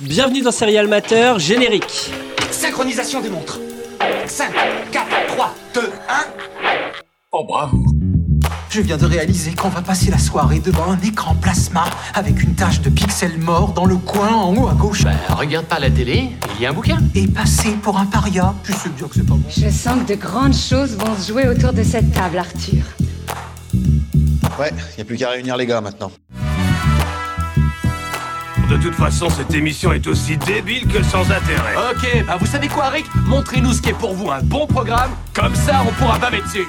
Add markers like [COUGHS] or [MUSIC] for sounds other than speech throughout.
Bienvenue dans Serial Matter, générique. Synchronisation des montres. 5, 4, 3, 2, 1. Oh bravo Je viens de réaliser qu'on va passer la soirée devant un écran plasma avec une tache de pixels morts dans le coin en haut à gauche. Bah, regarde pas la télé, il y a un bouquin. Et passer pour un paria. Je sais bien que c'est pas bon. Je sens que de grandes choses vont se jouer autour de cette table, Arthur. Ouais, y a plus qu'à réunir les gars maintenant. De toute façon, cette émission est aussi débile que sans intérêt. Ok, bah vous savez quoi Rick? Montrez-nous ce qui est pour vous un bon programme, comme ça on pourra baver dessus.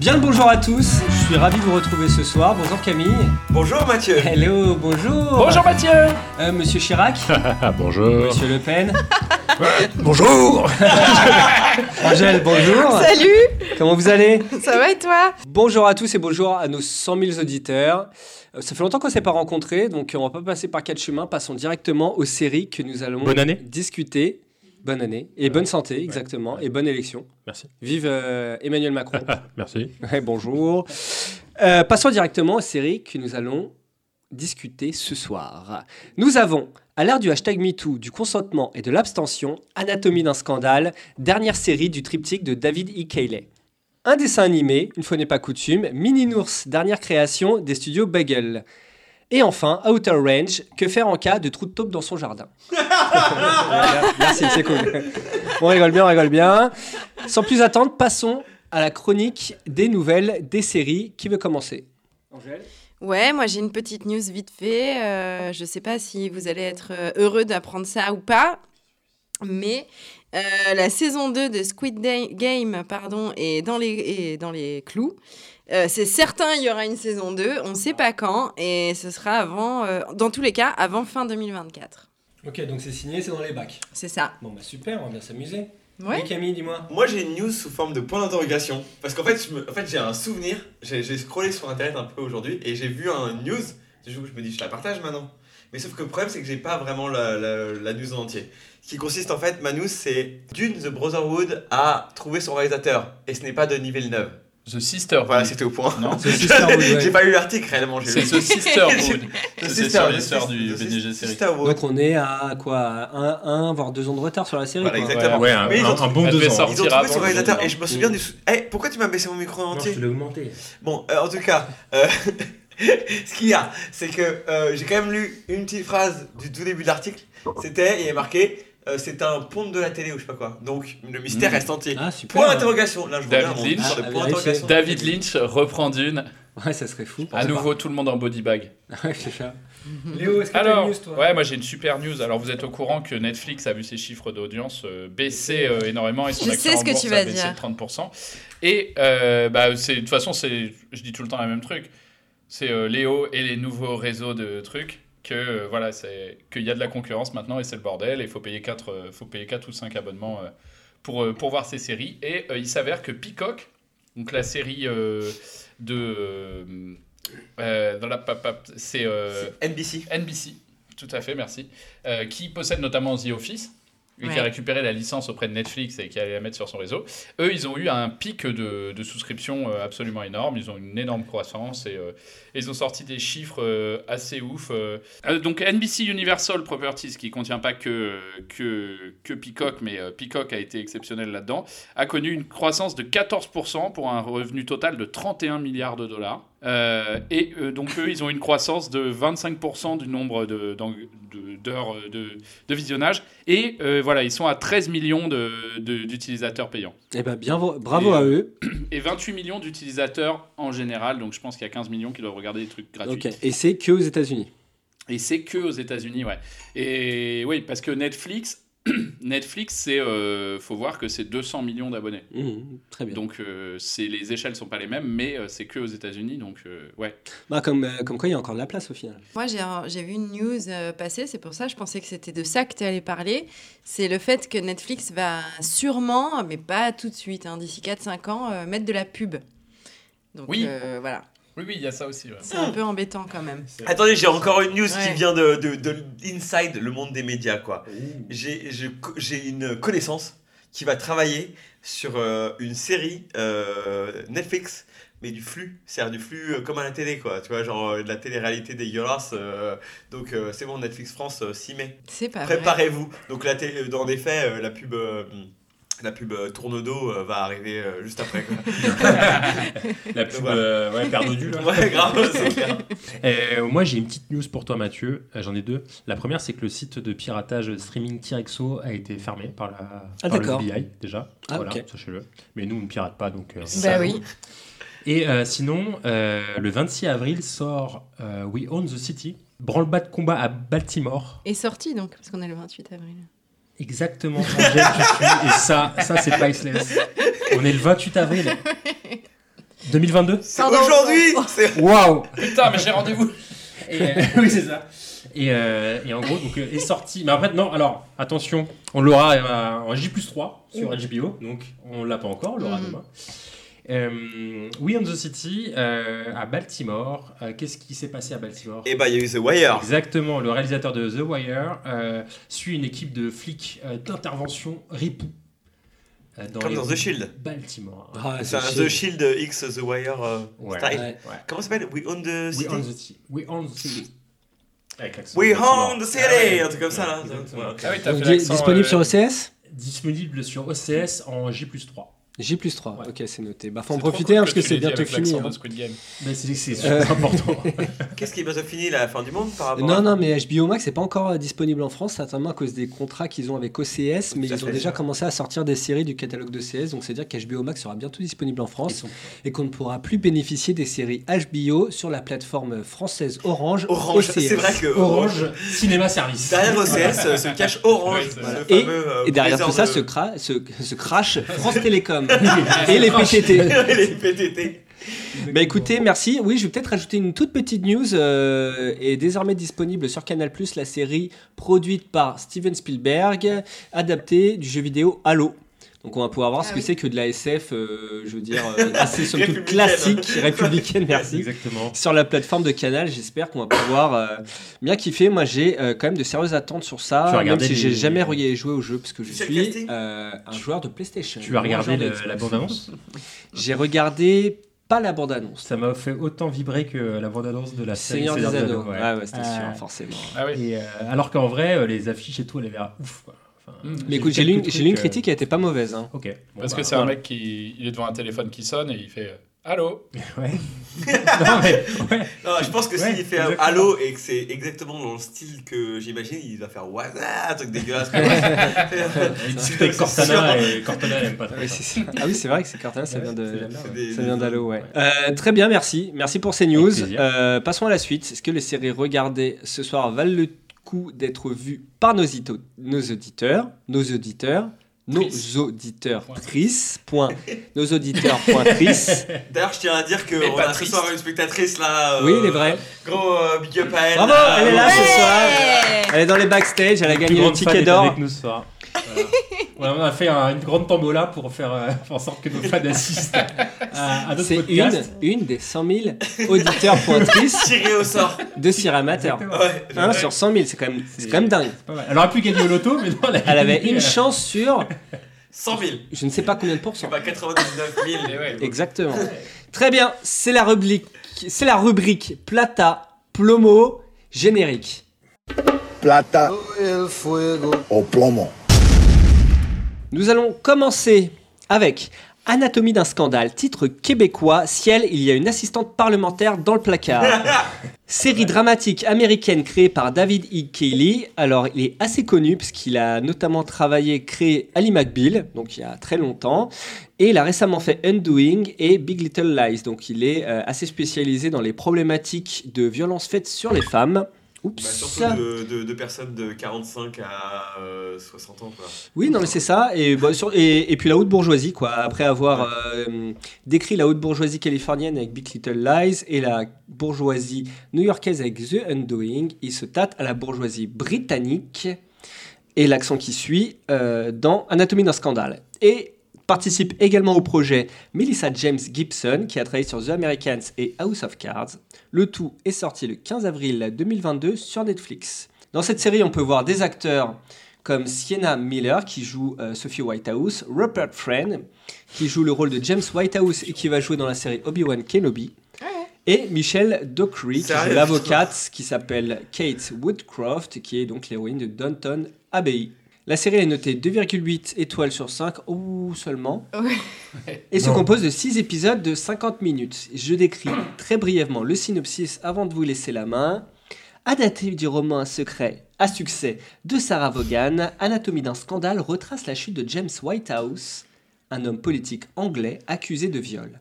Bien le bonjour à tous, je suis ravi de vous retrouver ce soir. Bonjour Camille. Bonjour Mathieu Hello, bonjour. Bonjour Mathieu Euh, Monsieur Chirac. [LAUGHS] Bonjour. Monsieur Le Pen. [LAUGHS] Bonjour. [LAUGHS] Angèle, bonjour. Salut, Comment vous allez? Ça va et toi? Bonjour à tous et bonjour à nos 100 000 auditeurs. Euh, Ça fait longtemps qu'on ne s'est pas rencontrés, donc on va pas passer par quatre chemins. Passons directement aux séries que nous allons Bonne année. discuter. Bonne année et bonne santé, exactement, et bonne élection. Merci. Vive euh, Emmanuel Macron. [LAUGHS] Merci. [LAUGHS] Ouais, bonjour. Euh, passons directement aux séries que nous allons discuter ce soir. Nous avons, à l'ère du hashtag MeToo, du consentement et de l'abstention, Anatomie d'un scandale, dernière série du triptyque de David E. Cayley. Un dessin animé, une fois n'est pas coutume, Mini Nours, dernière création des studios Bagel. Et enfin, Outer Range, que faire en cas de trou de taupe dans son jardin? [LAUGHS] Merci, c'est cool. On rigole bien, on rigole bien. Sans plus attendre, passons à la chronique des nouvelles des séries. Qui veut commencer? Angèle? Ouais, moi j'ai une petite news vite fait. Euh, je sais pas si vous allez être euh, heureux d'apprendre ça ou pas, mais euh, la saison 2 de Squid Day- Game pardon, est dans les, est dans les clous. Euh, c'est certain, il y aura une saison 2. On ne sait pas quand, et ce sera avant, euh, dans tous les cas, avant fin 2024. Ok, donc c'est signé, c'est dans les bacs. C'est ça. Bon bah super, on va bien s'amuser. Ouais. Oui, Camille, dis-moi. Moi j'ai une news sous forme de point d'interrogation. Parce qu'en fait, je me- en fait j'ai un souvenir, j'ai j'ai scrollé sur internet un peu aujourd'hui et j'ai vu un news. Du coup, je me dis, je la partage maintenant. Mais sauf que le problème, c'est que j'ai pas vraiment la, la- la news en entier. Ce qui consiste en fait, ma news, c'est Dune The Brotherhood a trouvé son réalisateur. Et ce n'est pas Denis Villeneuve. The Sisterhood. Voilà, c'était au point. Non, [LAUGHS] ouais. J'ai pas lu l'article réellement. j'ai c'est lu- The Sisterhood. [LAUGHS] C'est l'histoire The du BDG The série. Donc on est à quoi un, un, voire deux ans de retard sur la série Voilà, quoi. exactement. Ouais, un, Mais ils un- ont- un bon deux devait ans. sortir. Ils ont trouvé son réalisateur et je me souviens du. sou- Eh, pourquoi tu m'as baissé mon micro en entier l'ai augmenté. Bon, euh, en tout cas, euh, [LAUGHS] ce qu'il y a, c'est que euh, j'ai quand même lu une petite phrase du tout début de l'article. C'était, il y avait marqué, euh, c'est un pont de la télé ou je sais pas quoi. Donc le mystère reste entier. Ah super. Point d'interrogation. Là, je David Lynch. de Ah, point. David Lynch reprend Dune. Ouais, ça serait fou. À nouveau, tout le monde en body bag. [LAUGHS] Ouais, c'est ça. [LAUGHS] Léo, est-ce que t'as Alors, une news toi? ouais, moi j'ai une super news. Alors, vous êtes au courant que Netflix a vu ses chiffres d'audience euh, baisser euh, énormément et son Je sais ce que a baissé dire. de 30%. Et euh, bah, c'est de toute façon, c'est, je dis tout le temps la même truc. C'est euh, Léo et les nouveaux réseaux de trucs que euh, voilà, c'est qu'il y a de la concurrence maintenant et c'est le bordel. Il faut payer 4 euh, faut payer 4 ou 5 abonnements euh, pour pour voir ces séries. Et il s'avère que Peacock, donc la série de euh, dans la c'est euh, NBC. NBC, tout à fait, merci, euh, qui possède notamment The Office, qui a récupéré la licence auprès de Netflix et qui allait la mettre sur son réseau. Eux, ils ont eu un pic de, de souscription euh, absolument énorme, ils ont une énorme croissance et, euh, ils ont sorti des chiffres euh, assez ouf. euh. Donc NBC Universal Properties, qui contient pas que, que, que Peacock, mais Peacock a été exceptionnel là-dedans, a connu une croissance de 14% pour un revenu total de 31 milliards de dollars. Euh, et euh, donc eux, ils ont une croissance de 25% du nombre de- d'en- de- d'heures euh, de, de visionnage. Et euh, voilà, ils sont à 13 millions d'utilisateurs payants. Eh ben bien, bravo Et, à eux. [CLEARS THROAT] Et 28 millions d'utilisateurs en général. Donc je pense qu'il y a 15 millions qui doivent regarder des trucs gratuits. Et c'est que aux États-Unis. Et c'est que aux États-Unis, ouais. Et oui, parce que Netflix, [CLEARS THROAT] Netflix, c'est, euh, faut voir que c'est 200 millions d'abonnés. Très bien. Donc euh, c'est les échelles sont pas les mêmes, mais euh, c'est que aux États-Unis, donc euh, ouais. Bah, comme, euh, comme quoi, il y a encore de la place au final. Moi, j'ai j'ai vu une news euh, passer, c'est pour ça je pensais que c'était de ça que tu allais parler. C'est le fait que Netflix va sûrement, mais pas tout de suite, hein, d'ici 4-5 ans, euh, mettre de la pub. Donc Oui. euh, voilà, Oui, oui, il y a ça aussi. ouais. c'est un peu embêtant quand même. Attendez, j'ai encore une news qui vient de, de, de Inside, le monde des médias, quoi. J'ai une connaissance qui va travailler sur euh, une série euh, Netflix mais du flux. C'est-à-dire du flux euh, comme à la télé, quoi. Tu vois, genre euh, de la télé-réalité dégueulasse. euh, donc euh, c'est bon, Netflix France euh, s'y met. C'est pas vrai. Préparez-vous. Donc la télé- dans des faits, euh, la pub. La pub euh, tourne d'eau euh, va arriver euh, juste après. Quoi. [LAUGHS] La pub, Voilà. euh, ouais. Ouais, grave, c'est clair. [LAUGHS] Euh, moi, j'ai une petite news pour toi, Mathieu. J'en ai deux. La première, c'est que le site de piratage streaming Tirexo a été fermé par, la, Ah, par le. FBI, déjà. Ah, voilà, ok. sachez-le. Mais nous, on ne pirate pas, donc... euh, Bah oui. Et euh, sinon, euh, le 26 avril sort euh, We Own the City, branle-bas de combat à Baltimore. Est sorti donc, parce qu'on est le 28 avril. Exactement, Angèle, je suis. Et ça, ça c'est priceless. On est le 28 avril 2022 C'est aujourd'hui c'est- Waouh Putain, mais j'ai rendez-vous. Et, euh, [LAUGHS] oui, c'est ça. Et, euh, et en gros, donc, euh, est sorti. Mais après, non, alors, attention, on l'aura euh, en J 3 sur HBO, donc on l'a pas encore, on l'aura Mm. demain. Euh, We on the City euh, à Baltimore. Euh, Qu'est-ce qui s'est passé à Baltimore Et bah, il y a eu The Wire. Exactement, le réalisateur de The Wire euh, suit une équipe de flics euh, d'intervention ripoux. dans Comme dans The Shield. Baltimore. Ah, C'est un The The Shield X The Wire Ouais. style. Ouais. Comment ça s'appelle We Own the We City on the City. We on the City. We the City Ah ouais. Un truc comme ça là. Ouais. Ah oui, Donc, disponible euh, sur OCS Disponible sur OCS en J 3. J plus 3, Ouais. ok c'est noté. Bah faut en profiter cool hein, parce que c'est bientôt fini. hein. de Squid Game. Mais c'est Euh. [LAUGHS] important. [LAUGHS] Qu'est-ce qui est bientôt fini la fin du monde par rapport Non, à... non, mais HBO Max n'est pas encore euh, disponible en France, certainement à cause des contrats qu'ils ont avec OCS, mais ils ont déjà commencé à sortir des séries du catalogue d'OCS, donc c'est-à-dire qu'HBO Max sera bientôt disponible en France sont- et qu'on ne pourra plus bénéficier des séries HBO sur la plateforme française Orange. Orange, c'est vrai que Orange Cinéma Service. Derrière OCS se cache Orange. Et, fameux, euh, et derrière tout ça se, cra- se, se crash [LAUGHS] France Télécom [LAUGHS] et les PTT. [LAUGHS] les PTT. Bah écoutez, merci. Oui, je vais peut-être rajouter une toute petite news. euh, est désormais disponible sur Canal+, la série produite par Steven Spielberg, adaptée du jeu vidéo Halo. Donc on va pouvoir voir Ah ce que oui. c'est que de la SF, euh, je veux dire, [LAUGHS] euh, assez somme toute Républicaine. classique, républicaine, [LAUGHS] merci. Exactement. Sur la plateforme de Canal, j'espère qu'on va pouvoir euh, bien kiffer. Moi, j'ai euh, quand même de sérieuses attentes sur ça, même si j'ai les- jamais re- joué au jeu, parce que je suis euh, un joueur de PlayStation. Tu as regardé le- la bande-annonce [LAUGHS] J'ai regardé pas la bande-annonce. Ça m'a fait autant vibrer que la bande-annonce de la série Seigneur des Anneaux. ouais. Ouais, ouais, c'était Euh, sûr, forcément. Ah oui. Et, euh, alors qu'en vrai, les affiches et tout, elles avaient l'air ouf. Quoi. Enfin, Mm. Mais écoute, j'ai lu, une- j'ai lu une euh, critique qui était pas mauvaise. Hein. Ok. Bon, Parce bah, que c'est un voilà. mec qui il est devant un téléphone qui sonne et il fait euh, Allô? [LAUGHS] Ouais. [LAUGHS] non, mais, ouais. Non, je pense que Ouais, s'il fait un exactement. Halo et que c'est exactement dans le style que j'imagine, il va faire Waza, un truc dégueulasse. Il discute avec Cortana et Cortana, elle aime pas trop. Ouais, ça. c'est ça. Ah oui, c'est vrai que c'est Cortana, ça Ouais, vient c'est C'est ouais. ouais. Ouais. Euh, très bien, merci. Merci pour ces news. Euh, passons à la suite. Est-ce que les séries regardées ce soir valent le coup d'être vues par nos, ito- nos auditeurs Nos auditeurs nos auditeurs tris. Point. Nos auditeurs point tris. [LAUGHS] D'ailleurs, je tiens à dire qu'on a ce soir une spectatrice là. euh, Oui, il est vrai. Gros euh, big up à elle. Bravo, elle est là ce soir. Elle est dans les backstage, elle a gagné le ticket d'or. avec nous ce soir. Voilà. On a fait un- une grande tombola pour faire, euh, en sorte que nos fans assistent à, à notre C'est une, podcast. une des 100 000 auditeurs pointrices [LAUGHS] Tiré au sort. de Cire Amateur. Exactement. Ouais. Hein, sur 100 000, c'est quand, même- c'est quand même dingue. Pas mal. Elle aurait pu gagner au loto, mais non, elle, a Elle avait gagné, une euh, chance sur 100 000. je ne sais pas combien de pourcents. pas 99 000. Et ouais. Exactement. Très bien, c'est la rubrique, c'est la rubrique Plata, Plomo, générique. Plata au plomo. Nous allons commencer avec Anatomie d'un scandale, titre québécois, Ciel, il y a une assistante parlementaire dans le placard. [LAUGHS] Série dramatique américaine créée par David E. Cayley. Alors, il est assez connu puisqu'il a notamment travaillé, créé Ali McBeal, donc il y a très longtemps. Et il a récemment fait Undoing et Big Little Lies. Donc, il est euh, assez spécialisé dans les problématiques de violences faites sur les femmes. Oups. Bah, surtout de, de, de personnes de 45 à euh, 60 ans. Quoi. Oui, non, mais c'est ça. Et, bah, sur- et, et puis la haute bourgeoisie, quoi. Après avoir euh, décrit la haute bourgeoisie californienne avec Big Little Lies et la bourgeoisie new-yorkaise avec The Undoing, il se tâte à la bourgeoisie britannique et l'accent qui suit euh, dans Anatomie d'un scandale. Et participe également au projet Melissa James Gibson, qui a travaillé sur The Americans et House of Cards. Le tout est sorti le 15 avril 2022 sur Netflix. Dans cette série, on peut voir des acteurs comme Sienna Miller qui joue euh, Sophie Whitehouse, Rupert Friend qui joue le rôle de James Whitehouse et qui va jouer dans la série Obi-Wan Kenobi. Et Michelle Dockery, qui Sérieux? joue l'avocate qui s'appelle Kate Woodcroft, qui est donc l'héroïne de Downton Abbey. La série est notée 2,8 étoiles sur 5, ou seulement, et se Non. compose de 6 épisodes de 50 minutes. Je décris très brièvement le synopsis avant de vous laisser la main. Adapté du roman Un secret à succès de Sarah Vaughan, Anatomie d'un scandale retrace la chute de James Whitehouse, un homme politique anglais accusé de viol.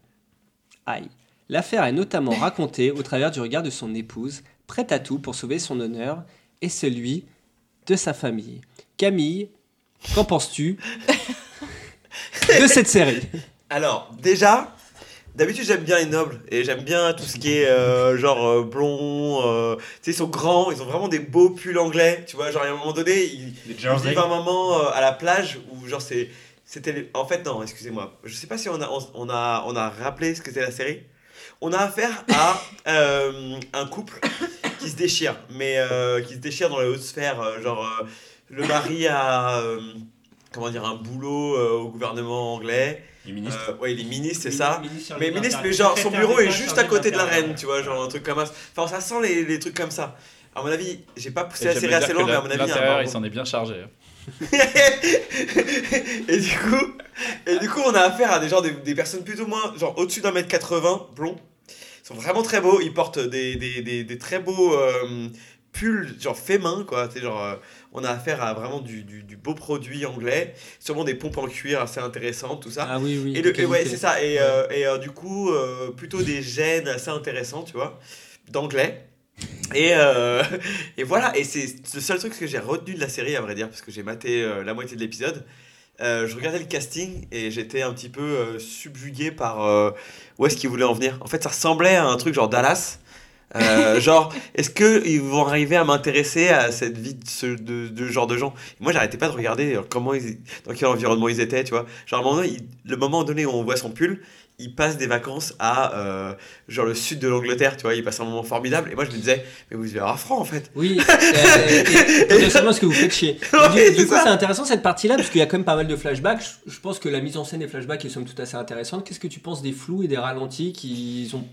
Aïe. L'affaire est notamment [LAUGHS] racontée au travers du regard de son épouse, prête à tout pour sauver son honneur et celui de sa famille. Camille, qu'en penses-tu [LAUGHS] de cette série? Alors, déjà, d'habitude j'aime bien les nobles et j'aime bien tout ce qui est euh, genre euh, blond. euh, tu sais, ils sont grands, ils ont vraiment des beaux pulls anglais. Tu vois, genre à un moment donné, ils, ils vivent un moment euh, à la plage où genre c'est. C'était en fait non excusez-moi je sais pas si on a on, on a on a rappelé ce que c'était la série on a affaire à [LAUGHS] euh, un couple qui se déchire mais euh, qui se déchire dans les hautes sphères genre euh, le mari a euh, comment dire un boulot euh, au gouvernement anglais Les ministres. euh, ouais, il est ministre, c'est ça. ministre Mais ministre, mais genre son bureau est juste à côté de la reine, tu vois, genre un truc comme ça. Enfin, ça sent les, les trucs comme ça. À mon avis, j'ai pas poussé la série assez loin, mais à mon avis, il il s'en est bien chargé. hein. [LAUGHS] et du coup, et du coup, on a affaire à des gens, des, des personnes plus ou moins, genre au-dessus d'un mètre 80, blonds. Ils sont vraiment très beaux. Ils portent des, des, des, des très beaux euh, pulls, genre fait main, quoi. C'est genre, euh, on a affaire à vraiment du, du, du beau produit anglais. Sûrement des pompes en cuir assez intéressantes, tout ça. Ah oui, oui. Et, le, et ouais, c'est ça. Et, euh, et euh, du coup, euh, plutôt des gènes assez intéressants, tu vois, d'anglais. Et, [LAUGHS] et voilà, et c'est le seul truc que j'ai retenu de la série, à vrai dire, parce que j'ai maté la moitié de l'épisode. Euh, je regardais le casting et j'étais un petit peu euh, subjugué par euh, où est-ce qu'ils voulaient en venir. En fait, ça ressemblait à un truc genre Dallas. Euh, [LAUGHS] genre, est-ce qu'ils vont arriver à m'intéresser à cette vie de ce de, de genre de gens? Moi, j'arrêtais pas de regarder euh, comment ils, dans quel environnement ils étaient, tu vois. Genre, à un moment il- le moment donné où on voit son pull, il passe des vacances à euh, genre le sud de l'Angleterre, tu vois. Il passe un moment formidable. Et moi, je me disais, mais vous vivez à franc en fait. Oui, [LAUGHS] et potentiellement ce que vous faites chier. [LAUGHS] Ouais, du du c'est coup, c'est intéressant cette partie-là, parce qu'il y a quand même pas mal de flashbacks. Je, je pense que la mise en scène des flashbacks est somme toute assez intéressante. Qu'est-ce que tu penses des flous et des ralentis qui ont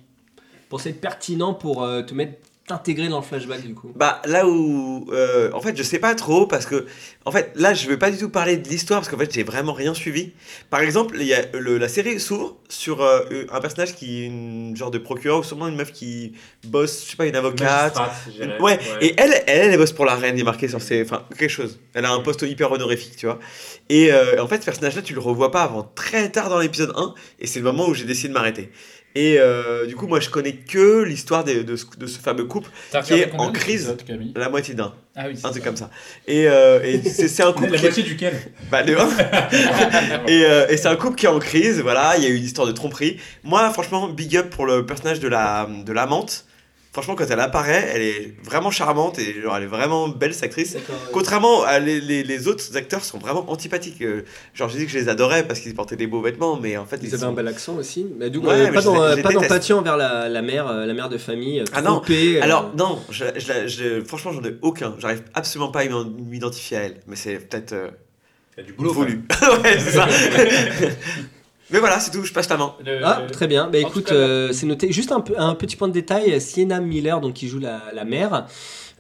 pensé être pertinents pour euh, te mettre t'intégrer dans le flashback du coup Bah là où euh, en fait je sais pas trop parce que en fait là je vais pas du tout parler de l'histoire parce qu'en fait j'ai vraiment rien suivi. Par exemple il y a le- la série s'ouvre sur euh, un personnage qui est une genre de procureur ou sûrement une meuf qui bosse je sais pas une avocate. Ouais. Ouais. Et elle, elle elle bosse pour la reine il est marqué sur ses enfin quelque chose. Elle a un poste hyper honorifique tu vois. Et euh, en fait ce personnage là tu le revois pas avant très tard dans l'épisode 1 et c'est le moment où j'ai décidé de m'arrêter. Et euh, du coup, moi, je connais que l'histoire de, de, ce- de ce fameux couple qui est en crise? La moitié d'un. Ah oui, Un truc comme ça. Et, euh, et c'est un [LAUGHS] couple. La qui moitié duquel? [LAUGHS] Bah, le [LAUGHS] et euh, et c'est un couple qui est en crise, voilà, il y a eu une histoire de tromperie. Moi, franchement, big up pour le personnage de la de l'amante. Franchement, quand elle apparaît, elle est vraiment charmante et genre, elle est vraiment belle, cette actrice. Contrairement à les, les, les autres acteurs sont vraiment antipathiques. Euh, Genre, j'ai dit que je les adorais parce qu'ils portaient des beaux vêtements, mais en fait, Ils ils avaient sont- un bel accent aussi, mais du coup, Ouais, euh, mais pas les- euh, d'empathie envers la, la mère, la mère de famille. Ah non, euh, alors non, je, je- je- franchement j'en ai aucun. J'arrive absolument pas à m'identifier à elle. Mais c'est peut-être euh, Il y a du boulot. voulu. [LAUGHS] ouais, c'est ça. [LAUGHS] mais voilà, c'est tout, je passe la main. Le- Ah, le- très bien. Bah écoute, cas, euh, c'est noté. Juste un, petit point de détail. Sienna Miller, donc qui joue la, la mère,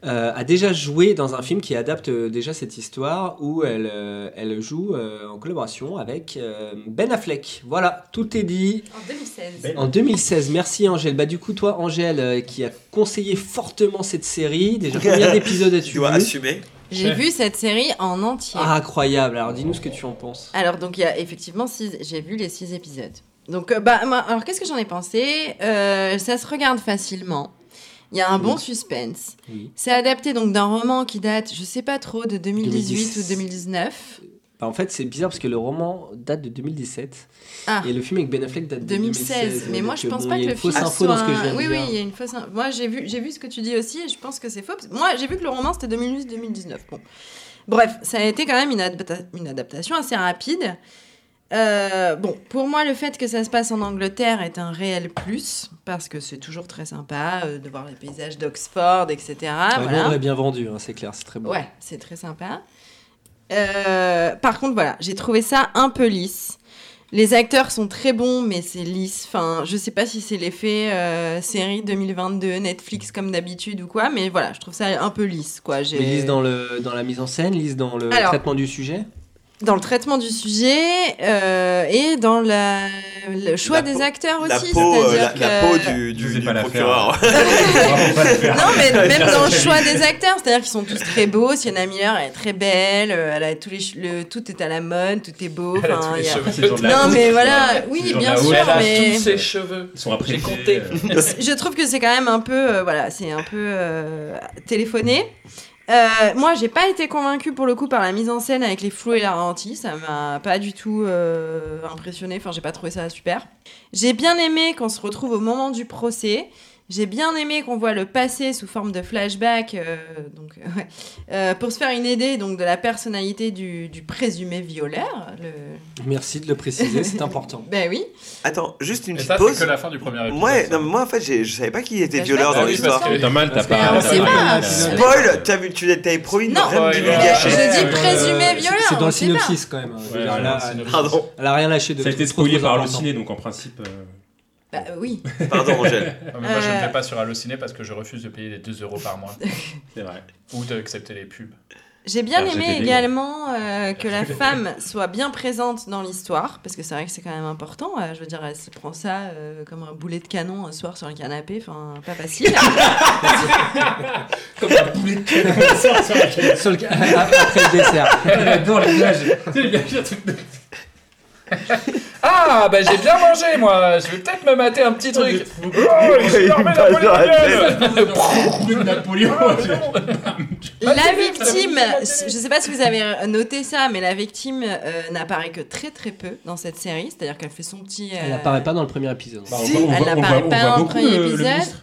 euh, a déjà joué dans un film qui adapte euh, déjà cette histoire où elle, euh, elle joue euh, en collaboration avec euh, Ben Affleck. Voilà, tout est dit. En 2016. Ben. En 2016, merci Angèle. Bah du coup, toi, Angèle, euh, qui a conseillé fortement cette série, déjà combien [LAUGHS] d'épisodes Tu as-tu dois vu? assumer. J'ai vu cette série en entier. Ah, incroyable. Alors dis-nous ce que tu en penses. Alors, donc, il y a effectivement six... J'ai vu les six épisodes. Donc, euh, bah, alors, qu'est-ce que j'en ai pensé? Euh, Ça se regarde facilement. Il y a un bon suspense. Oui. C'est adapté donc d'un roman qui date, je sais pas trop, de 2018 2010. ou 2019. Bah, en fait, c'est bizarre parce que le roman date de 2017 Ah. et le film avec Ben Affleck date de 2016. 2016. Mais moi, Donc, je pense bon, pas il y que a le une fausse film info soit dans ce que je viens de Oui, dire. oui, il y a une fausse. Moi, j'ai vu, j'ai vu ce que tu dis aussi et je pense que c'est faux. Moi, j'ai vu que le roman c'était 2008-2019. Bon, bref, ça a été quand même une, adapta- une adaptation assez rapide. Euh, bon, pour moi, le fait que ça se passe en Angleterre est un réel plus parce que c'est toujours très sympa euh, de voir les paysages d'Oxford, etc. Ouais, nous, on voilà. l'a bien vendu, hein, c'est clair, c'est très beau. Ouais, c'est très sympa. Euh, par contre, voilà, j'ai trouvé ça un peu lisse. Les acteurs sont très bons, mais c'est lisse. Enfin, je sais pas si c'est l'effet euh, série 2022, Netflix comme d'habitude ou quoi, mais voilà, je trouve ça un peu lisse, quoi. J'ai- Mais lisse dans, le, dans la mise en scène, lisse dans le Alors- traitement du sujet? Dans le traitement du sujet euh, et dans la, le choix La des peau- acteurs La aussi. peau, euh, la, peau du, du, du pas la procureur. [LAUGHS] [LAUGHS] Non, mais [LAUGHS] même dans le choix des acteurs, c'est-à-dire qu'ils sont tous très beaux. Sienna Miller, elle est très belle, euh, elle a tous les le, tout est à la mode, tout est beau. Elle a tous les il y a- cheveux. La Non, mais voilà, oui, bien sûr. Elle a mais- tous ses cheveux. Ils sont après je trouve que c'est quand même un peu, euh, voilà, c'est un peu euh, téléphoné. Euh, moi, j'ai pas été convaincue pour le coup par la mise en scène avec les flous et la ralenti. Ça m'a pas du tout euh, impressionné. Enfin, j'ai pas trouvé ça super. J'ai bien aimé qu'on se retrouve au moment du procès. J'ai bien aimé qu'on voit le passé sous forme de flashback, euh, donc euh, [LAUGHS] ouais, Euh, pour se faire une idée donc de la personnalité du, du présumé violeur. Le... Merci de le préciser, c'est important. [LAUGHS] Ben oui. Attends, juste une Et petite ça, pause. c'est que la fin du premier épisode. Ouais, ça. non, mais moi en fait, je savais pas qui était Bah, violeur dans l'ai l'histoire. T'as mal, t'as pas. C'est t'as pas- pas- Spoil T'avais tu t'avais promis de rien ouais, Je dis présumé violeur, C'est dans le synopsis quand même. Elle-. Pardon, Elle a rien lâché de Ça a été spoilé par. Allociné, donc en principe. Euh, Bah oui. [LAUGHS] pardon Angèle. Mais moi, je ne Euh. vais pas sur Allociné parce que je refuse de payer les 2 euros par mois [LAUGHS] C'est vrai. ou d'accepter les pubs. J'ai bien RGPD, aimé également euh, [LAUGHS] que la femme soit bien présente dans l'histoire, parce que c'est vrai que c'est quand même important. euh, je veux dire, elle se prend ça euh, comme un boulet de canon un soir sur le canapé, enfin, pas facile. Comme un boulet de canon. Sur le- Après le dessert. J'adore les images. Ah, bah j'ai bien mangé moi, je vais peut-être me mater un petit truc. [LAUGHS] Oh, dans la gueule. [LAUGHS] Napoléon. la victime, je sais pas si vous avez noté ça, mais la victime euh, n'apparaît que très très peu dans cette série, c'est-à-dire qu'elle fait son petit. euh, Elle apparaît pas dans le premier épisode. Bah, on Si, voit- on elle voit- on n'apparaît voit- on pas voit dans le beaucoup premier le épisode. ministre.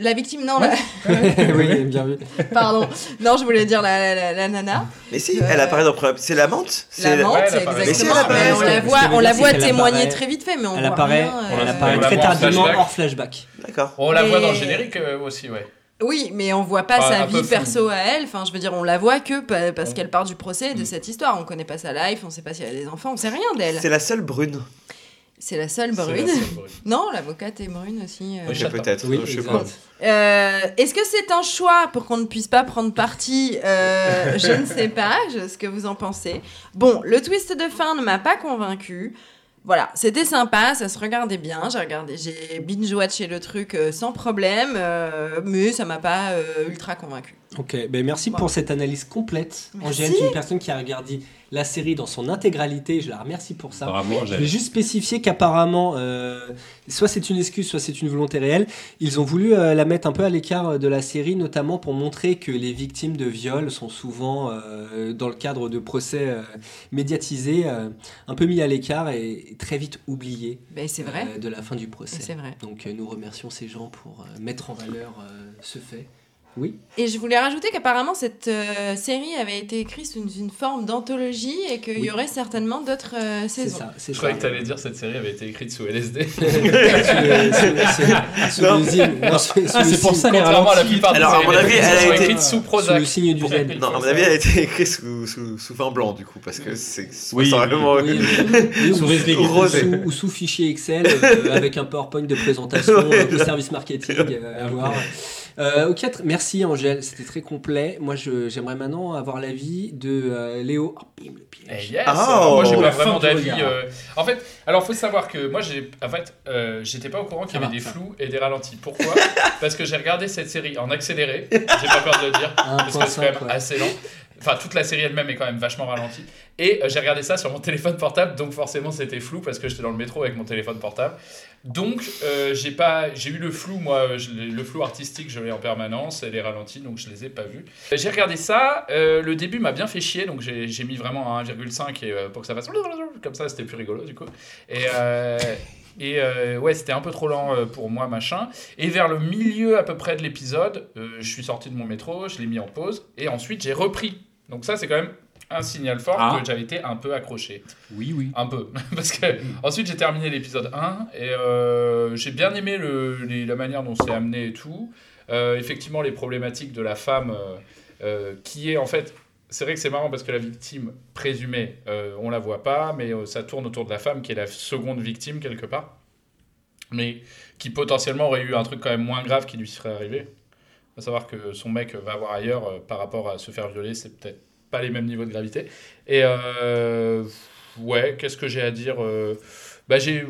La victime, non, la- [LAUGHS] oui, [LAUGHS] bien vu. pardon. Non, je voulais dire la, la- la nana. Mais si, elle apparaît dans le premier. C'est La C'est menthe, Ouais, apparaît. Mais si, exactement. elle apparaît, Mais on la voit, on la témoigner apparaît- très vite fait, mais on Elle voit apparaît, rien, elle euh, apparaît la très tardivement hors flashback. D'accord. On la voit dans le générique euh, aussi, ouais. Oui, mais on voit pas sa vie perso à elle. Enfin, je veux dire, on la voit que pa- parce qu'elle part du procès de Mm. cette histoire. On connaît pas sa life, on sait pas si elle a des enfants, on sait rien d'elle. C'est la seule brune. C'est la seule la brune. seule brune. [LAUGHS] Non, l'avocate est brune aussi. euh. Oui, peut-être. Oui, je sais pas. Euh, Est-ce que c'est un choix pour qu'on ne puisse pas prendre parti Euh, [LAUGHS] Je ne sais pas je- ce que vous en pensez. Bon, le twist de fin ne m'a pas convaincu. Voilà, c'était sympa, ça se regardait bien. J'ai regardé, j'ai binge-watché le truc euh, sans problème, euh, mais ça m'a pas euh, ultra convaincu. Ok, ben merci Voilà. pour cette analyse complète. Merci. Angèle, tu es une personne qui a regardé la série dans son intégralité. Je la remercie pour ça. Bravo, Je vais juste spécifier qu'apparemment, euh, soit c'est une excuse, soit c'est une volonté réelle. Ils ont voulu euh, la mettre un peu à l'écart euh, de la série, notamment pour montrer que les victimes de viol sont souvent, euh, dans le cadre de procès euh, médiatisés, euh, un peu mis à l'écart et très vite oubliés Ben, c'est vrai. euh, de la fin du procès. C'est vrai. Donc euh, nous remercions ces gens pour euh, mettre en valeur euh, ce fait. Oui. Et je voulais rajouter qu'apparemment cette euh, série avait été écrite sous une, forme d'anthologie et qu'il Oui. y aurait certainement d'autres euh, C'est saisons. ça, c'est Je croyais que t'allais dire cette série avait été écrite sous LSD. [LAUGHS] Ah, c'est pour ça les à la ralentis. plupart des Alors, à séries mon avis, elle a été- écrites sous sous le Prozac. signe du zen. Non, à mon avis, elle a été écrite sous, sous, sous fin blanc, du coup, parce que c'est Oui, c'est vraiment. Oui, oui, oui, [LAUGHS] Sous ou, sous, ou sous fichier Excel euh, avec un PowerPoint de présentation, Ouais. un peu service marketing euh, à voir. Euh, ok, tr- merci Angèle, c'était très complet. Moi, je- j'aimerais maintenant avoir l'avis de euh, Léo. Oh, bim, le Eh piège. yes Ah, Moi, j'ai oh, pas vraiment d'avis. euh, En fait, alors faut savoir que moi, j'ai, en fait, euh, j'étais pas au courant qu'il y avait va, des ça. flous et des ralentis. Pourquoi? [LAUGHS] Parce que j'ai regardé cette série en accéléré. J'ai pas peur de le dire parce que c'est quand 1.5, même ouais. assez lent. Enfin, toute la série elle-même est quand même vachement ralentie. Et euh, j'ai regardé ça sur mon [LAUGHS] téléphone portable, donc forcément c'était flou parce que j'étais dans le métro avec mon téléphone portable. Donc euh, j'ai eu le flou moi, l'ai- le flou artistique je l'ai en permanence et les ralentis donc je les ai pas vus. Euh, J'ai regardé ça, euh, le début m'a bien fait chier donc j'ai mis vraiment un 1,5 et euh, pour que ça fasse comme ça c'était plus rigolo du coup. Et euh, et euh, ouais, c'était un peu trop lent euh, pour moi, machin. Et vers le milieu à peu près de l'épisode, euh, je suis sorti de mon métro, je l'ai mis en pause, et ensuite j'ai repris. Donc ça, c'est quand même un signal fort Ah. que j'avais été un peu accroché. Oui, oui. Un peu. [LAUGHS] Parce que ensuite j'ai terminé l'épisode 1, et euh, j'ai bien aimé le, les- la manière dont c'est amené et tout. Euh, effectivement, les problématiques de la femme, euh, euh, qui est en fait c'est vrai que c'est marrant parce que la victime présumée, euh, on la voit pas, mais euh, ça tourne autour de la femme qui est la seconde victime quelque part, mais qui potentiellement aurait eu un truc quand même moins grave qui lui serait arrivé. À savoir que son mec va voir ailleurs euh, par rapport à se faire violer, c'est peut-être pas les mêmes niveaux de gravité. Et euh, ouais, qu'est-ce que j'ai à dire euh, Bah j'ai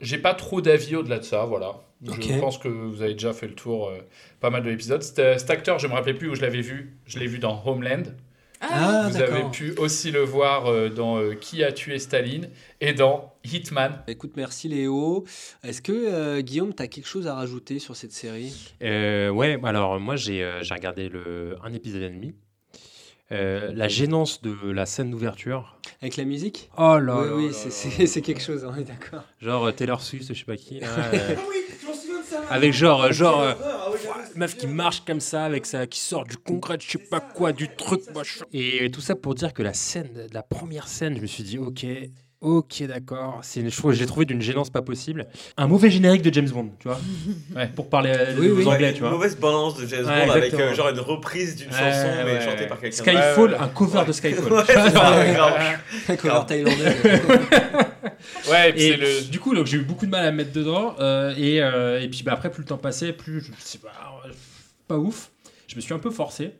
j'ai pas trop d'avis au-delà de ça, voilà. Je pense que vous avez déjà fait le tour euh, pas mal de l'épisode. Cet, cet acteur, je me rappelais plus où je l'avais vu. Je l'ai vu dans Homeland. Ah, vous d'accord. avez pu aussi le voir euh, dans euh, Qui a tué Staline et dans Hitman. Écoute, merci Léo. Est-ce que euh, Guillaume, tu as quelque chose à rajouter sur cette série? Euh, ouais, alors moi j'ai euh, j'ai regardé le, un épisode et demi. Euh, la gênance de la scène d'ouverture. Avec la musique? Oh là Oui, là oui, là c'est- quelque chose, on est d'accord. Genre euh, Taylor Swift, je sais pas qui. là, [LAUGHS] euh, oui, je m'en souviens de ça. avec genre, euh, genre euh, meuf qui marche comme ça, avec ça, qui sort du concret, je sais pas quoi, du truc, machin. Et tout ça pour dire que la scène, la première scène, je me suis dit, ok, ok, d'accord. C'est, une- je trouve, j'ai trouvé d'une gênance pas possible. Un mauvais générique de James Bond, tu vois, [LAUGHS] Ouais. pour parler euh, Oui, aux oui. anglais, Ouais, tu une vois. mauvaise balance de James Ouais, Bond avec euh, genre une reprise d'une Ouais, chanson mais chantée par quelqu'un Skyfall, un cover de Skyfall. [LAUGHS] [LAUGHS] Un cover thaïlandais. Ouais, et puis Et c'est le. du coup, donc, j'ai eu beaucoup de mal à me mettre dedans. euh, et, euh, et puis bah, après, plus le temps passait, plus je sais pas, pas ouf. Je me suis un peu forcé.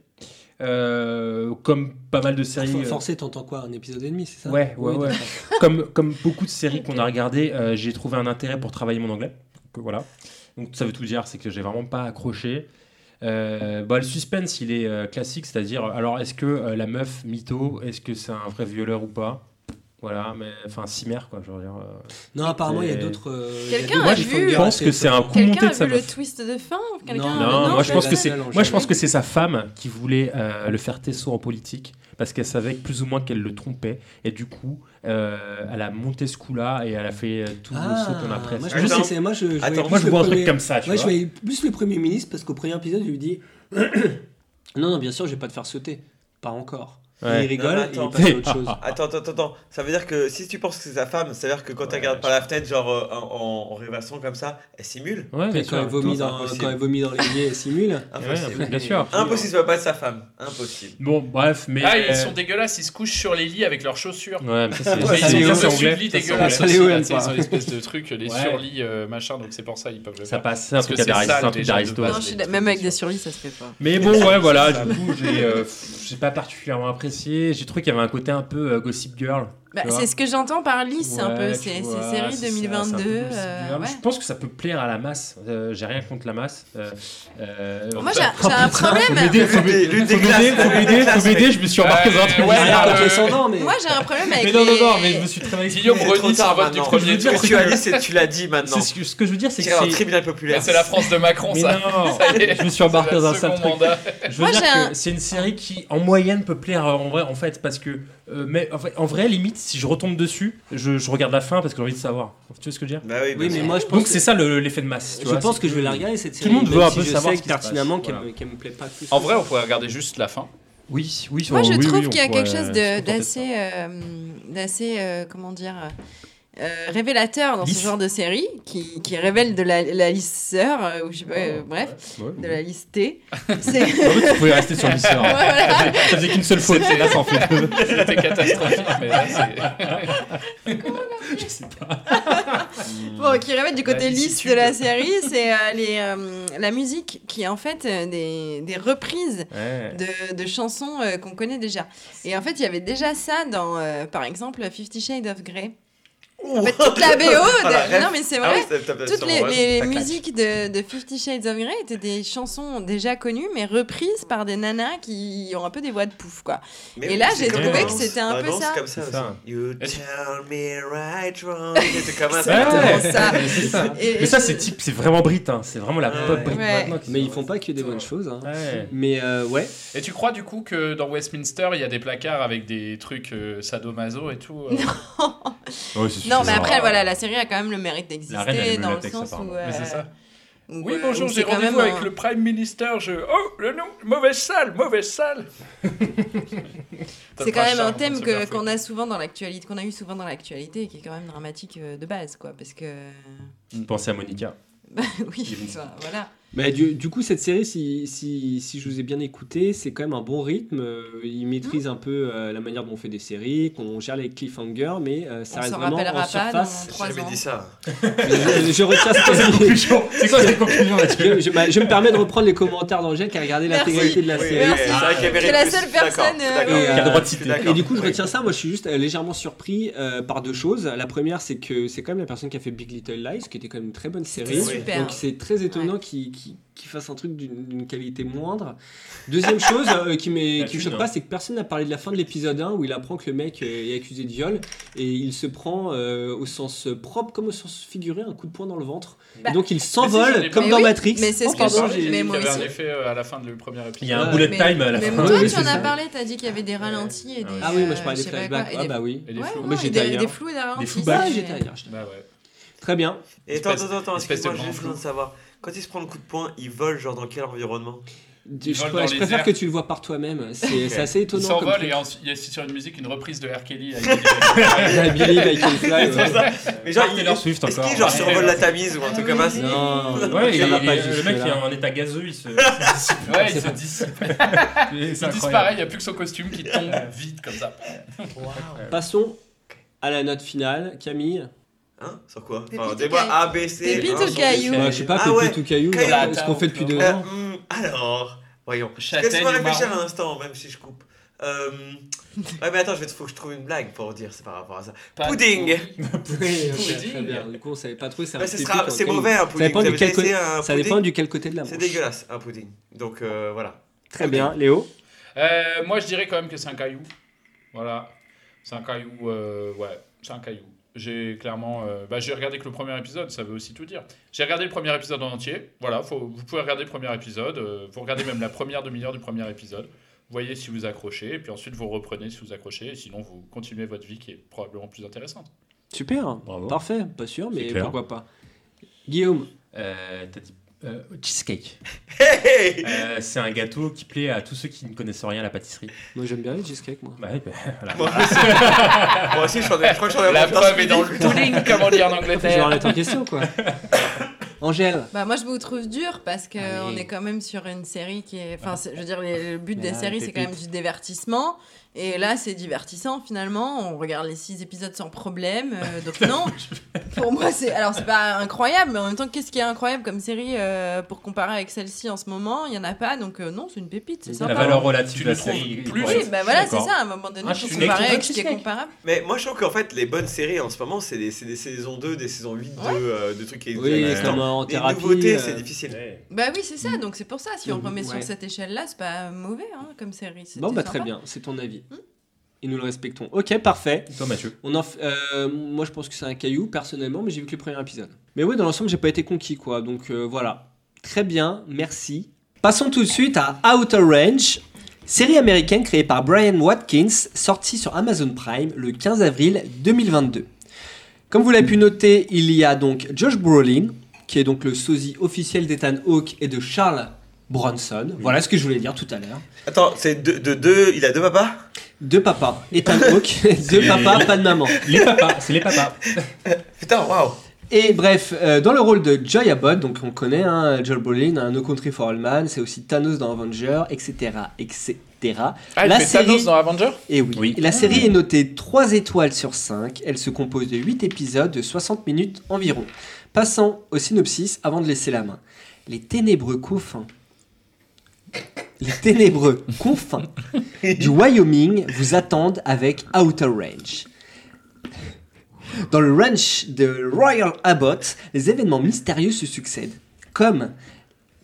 Euh, comme pas mal de séries. Euh, Forcé, t'entends quoi Un épisode et demi, c'est ça? Ouais, ouais, Oui, ouais. [LAUGHS] comme, comme beaucoup de séries qu'on a regardées, euh, j'ai trouvé un intérêt pour travailler mon anglais. Donc, voilà. Donc ça veut tout dire, c'est que j'ai vraiment pas accroché. Euh, bah, le suspense, il est classique, c'est-à-dire, alors est-ce que la meuf mytho, est-ce que c'est un vrai violeur ou pas? Voilà, mais enfin, cimère quoi, je veux dire. euh, Non, apparemment, il y a d'autres. euh, a Quelqu'un a cliffhangers vu- Je pense que c'est un coup monté Quelqu'un de a sa vu le meuf. twist de fin Quelqu'un Non, Non, moi je pense que c'est moi je pense que c'est sa femme qui voulait euh, le faire tesser en politique parce qu'elle savait plus ou moins qu'elle le trompait et du coup euh, elle a monté ce coup-là et elle a fait euh, tout Ah, ce qu'on a moi, je, que c'est- moi, je, je voyais Attends, moi, je le vois un truc comme ça, tu Moi, je vois. voyais plus le Premier ministre parce qu'au premier épisode, je lui dis [COUGHS] Non, non, bien sûr, je vais pas te faire sauter. Pas encore. Ouais. Il rigole Non, mais et il attends. passe à autre chose. Attends, attends, attends. Ça veut dire que si tu penses que c'est sa femme, ça veut dire que quand tu regardes par la fenêtre, genre euh, en, en rêvassant comme ça, elle simule Ouais, bien quand, elle vomit c'est dans, impossible. quand elle vomit dans l'évier, elle simule. [LAUGHS] Impossible. Ouais, bien sûr. Impossible, ça peut pas être sa femme. Impossible. Bon, bref, mais Ah, ils euh, sont dégueulasses, ils se couchent sur les lits avec leurs chaussures. Ouais, mais ça c'est Mais Ouais, ils ça, ont c'est des Léo, c'est dessus de anglais. lit Ça, c'est dégueulasses. Ils ont l'espèce de truc, les Ouais. surlits euh, machin, donc c'est pour ça ils peuvent le Ça faire. passe, c'est un Parce truc que c'est d'Aristo, c'est même avec des surlits, ça se fait pas. Mais bon, ouais, voilà, [LAUGHS] du coup, j'ai j'ai pas particulièrement apprécié. J'ai trouvé qu'il y avait un côté un peu euh, Gossip Girl. Bah, c'est ce que j'entends par lisse un peu, c'est ça, un 2022. peu Gossip euh, Girl. ouais. Je pense que ça peut plaire à la masse. Euh, J'ai rien contre la masse. Euh, euh, Moi, j'ai oh, un [LAUGHS] problème. Faut m'aider, faut m'aider. Je me suis embarqué dans un truc. Moi, j'ai un problème avec Mais non, non, non, mais je me suis très mal. Guillaume tard sur vote du premier tour. que tu as dit, c'est que tu l'as dit maintenant. C'est ce que, je veux dire, c'est que C'est un tribunal populaire. C'est la France de Macron, ça. [LAUGHS] Ça je me suis embarqué dans un le sale truc. Je veux dire que c'est une série qui, en moyenne, peut plaire en vrai, en fait, parce que, euh, mais en, fait, en vrai, limite, si je retombe dessus, je, je regarde la fin parce que j'ai envie de savoir. Tu vois ce que je veux dire? Bah oui, Oui, bien mais sûr. moi, je pense Donc que- c'est ça le- l'effet de masse. Tu Je vois, pense que je vais la regarder cette Tout série. le monde veut un si peu je savoir sais ce pertinemment qu'elle voilà. me- plaît pas plus. En vrai, on pourrait regarder juste la fin. Oui, oui. Moi, je oui, trouve oui, qu'il y a quelque chose d'assez, euh, d'assez, euh, comment dire, euh, révélateur dans Lisse. ce genre de série, qui, qui révèle de la, la lisseur, euh, ou je sais pas, euh, bref, Ouais, de ouais. la listée. [LAUGHS] C'est En fait, tu pouvais rester sur [LAUGHS] l'histoire. Ouais, voilà. Ça faisait qu'une seule faute, et là, ça en fait deux. C'était catastrophique, mais là, c'est. [LAUGHS] Je sais pas. Bon, qui révèle du côté La lisse de la série, c'est euh, les, euh, la musique qui est en fait euh, des, des reprises Ouais. de, de chansons euh, qu'on connaît déjà. Et en fait, il y avait déjà ça dans, euh, par exemple, Fifty Shades of Grey. En fait, toute la BO, de- [LAUGHS] non mais c'est Ah vrai, oui, toutes les, musiques de, de Fifty Shades of Grey étaient des chansons déjà connues, mais reprises par des nanas qui ont un peu des voix de pouf, quoi. Mais Et oui, là, c'est j'ai trouvé que c'était un peu ça. comme ça C'est ça. You tell me right wrong. C'est comme ça. ça. c'est. Et- Mais ça, c'est type, c'est vraiment Brit, hein. c'est vraiment la Ouais. pop Brit Ouais. maintenant. qui Mais ils font pas que des bonnes choses. hein. Ouais. Mais euh, ouais. Et tu crois du coup que dans Westminster, il y a des placards avec des trucs euh, sadomaso et tout euh c'est Non, mais après, voilà, la série a quand même le mérite d'exister dans le sens où. euh, Mais c'est ça. où, Oui, euh, bonjour, j'ai rendez-vous avec un- le Prime Minister. Je... Oh, le nom, mauvaise salle, mauvaise salle. [LAUGHS] C'est quand même un thème que- qu'on a souvent dans l'actualité, qu'on a eu souvent dans l'actualité et qui est quand même dramatique euh, de base, quoi, parce que Pensez à Monica. Bah [LAUGHS] oui, enfin, voilà. Bah, du, du coup, cette série, si, si, si je vous ai bien écouté, c'est quand même un bon rythme. Euh, il maîtrise un peu euh, la manière dont on fait des séries, qu'on gère les cliffhangers, mais euh, ça On reste vraiment en pas surface. J'ai jamais ans. dit ça. je, je retiens ce [LAUGHS] C'est que conclusion. C'est quoi cette conclusion là-dessus je, je- bah, je me permets de reprendre les commentaires d'Angèle qui a regardé l'intégralité de la série. oui, c'est vrai qu'il y avait C'est la seule personne, euh, Qui a le droit de citer. Et du coup, je Oui. retiens ça. Moi, je suis juste légèrement surpris euh, par deux choses. La première, c'est que c'est quand même la personne qui a fait Big Little Lies, qui était quand même une très bonne série. Donc, c'est très étonnant qu'il qu'il- qu'il fasse un truc d'une qualité moindre. Deuxième [LAUGHS] chose euh, qui qui me choque hein. pas, c'est que personne n'a parlé de la fin de l'épisode 1 où il apprend que le mec euh, est accusé de viol et il se prend euh, au sens propre comme au sens figuré un coup de poing dans le ventre. Bah, et donc, il s'envole comme Mais dans oui, Matrix. mais c'est ce que pardon, je- j'ai- mais Il y moi avait un effet euh, à la fin du premier épisode. Il y a un bullet Mais- time à la mais fin. toi, Oui, tu en as parlé, t'as dit qu'il y avait des ralentis et des. Ah oui, moi je euh, parlais des sais pas flashbacks. Ah des- bah oui. Et des flous. et des, ailleurs. des flous des ralentis. Ah. Très bien. Et attends, attends, attends, excuse-moi, j'ai besoin de savoir. Quand il se prend le coup de poing, il vole genre dans quel environnement? Je, préfère airs. que tu le vois par toi-même. C'est assez Il étonnant. comme s'envole et il y a sur une musique une reprise de R. Kelly avec Ah, Billy Can Fly, ouais. C'est ça. Mais genre, il, Taylor Swift est-ce encore. qu'il genre Ouais. survole la Tamise ou un truc comme ça? Non, Ouais, pas le mec là. il est en état gazeux, il se. [LAUGHS] Ouais, il se dissipe. [LAUGHS] Il disparaît, il n'y a plus que son costume qui tombe vite comme ça. Passons à la note finale. Camille Hein Sur quoi Enfin, ou dis-moi A, B, C. Pépite un, ou son, caillou deux, Bah, Je sais pas, Ah pépite ouais. ou caillou, ce qu'on fait depuis deux Euh, ans. hmm, alors, voyons. Châtaigne Laisse-moi ou réfléchir marron un instant, même si je coupe. Euh... ouais, mais attends, je vais faut que je trouve une blague pour dire, c'est par rapport à ça. Pas- Pudding [LAUGHS] ok, très bien. Du coup, on savait pas trop. c'est un Bah, ce sera- C'est mauvais un Ça pudding. dépend, Vous du avez quel déjà essayé côté- un ça pudding dépend du quel côté de la C'est manche. dégueulasse un pudding. Donc euh, voilà. Très bien. Léo Euh, moi, je dirais quand même que c'est un caillou. Voilà. C'est un caillou. euh, ouais, c'est un caillou. J'ai clairement. euh, bah, j'ai regardé que le premier épisode, ça veut aussi tout dire. J'ai regardé le premier épisode en entier. Voilà, faut, vous pouvez regarder le premier épisode. euh, vous regardez même la première demi-heure du premier épisode. Vous voyez si vous accrochez. Et puis ensuite, vous reprenez si vous accrochez. Et sinon, vous continuez votre vie qui est probablement plus intéressante. Super. Bravo. Parfait. Pas sûr, mais pourquoi pas. Guillaume Euh, T'as dit. Euh, cheesecake. Hey, Euh, c'est un gâteau qui plaît à tous ceux qui ne connaissent rien à la pâtisserie. Moi, j'aime bien les cheesecakes, moi. Bah, ouais, bah, [LAUGHS] voilà. Moi aussi, moi aussi, je, je crois que j'en ai La ce est dans le pudding, comme on dit en Je vais Angleterre. en question, quoi. [LAUGHS] Angèle Bah moi je vous trouve dur parce que Allez. on est quand même sur une série qui est enfin c'est- je veux dire les- le but Mais des là, séries c'est quand même du divertissement et là c'est divertissant finalement on regarde les six épisodes sans problème euh, donc [LAUGHS] non pour moi c'est alors c'est pas incroyable mais en même temps qu'est-ce qui est incroyable comme série euh, pour comparer avec celle-ci en ce moment? Il y en a pas donc euh, non c'est une pépite c'est La sympa La valeur relative Tu de la série. plus oui bah voilà c'est ça à un moment donné Ah, suis comparer avec ce qui est Cheesecake. comparable Mais moi, je trouve qu'en fait, les bonnes séries en ce moment, c'est des, c'est des saisons 2, des saisons 8 de, euh, de trucs qui Oui, comme en Les thérapie. nouveautés, euh, c'est difficile. Ouais. bah oui c'est ça donc c'est pour ça si on Mhm, remet sur cette échelle là c'est pas mauvais hein, comme série Bon, bah très bien. C'est ton avis. Et nous le respectons. Ok, parfait. Toi, Mathieu. On en f- euh, moi, je pense que c'est un caillou, personnellement, mais j'ai vu que le premier épisode. Mais oui, dans l'ensemble, j'ai pas été conquis, quoi. Donc euh, voilà. Très bien, merci. Passons tout de suite à Outer Range, série américaine créée par Brian Watkins, sortie sur Amazon Prime le 15 avril 2022. Comme vous l'avez pu noter, il y a donc Josh Brolin, qui est donc le sosie officiel d'Ethan Hawke et de Charles Bronson. Voilà ce que je voulais dire tout à l'heure. Attends, c'est de, il a deux papas? Deux papas. Ethan Hawke, [LAUGHS] deux papas, pas de maman. Les papas, c'est les papas. [LAUGHS] Putain, waouh Et bref, euh, dans le rôle de Joy Abbott, donc on connaît hein, Joel Brolin, un No Country for All Man, c'est aussi Thanos dans Avenger, etc. etc. Ah, La fait série- Thanos dans Avenger? Et oui, Oui. la série est notée 3 étoiles sur 5, elle se compose de 8 épisodes de 60 minutes environ. Passons au synopsis avant de laisser la main. Les ténébreux confins. Les ténébreux confins du Wyoming vous attendent avec Outer Range. Dans le ranch de Royal Abbott, les événements mystérieux se succèdent, comme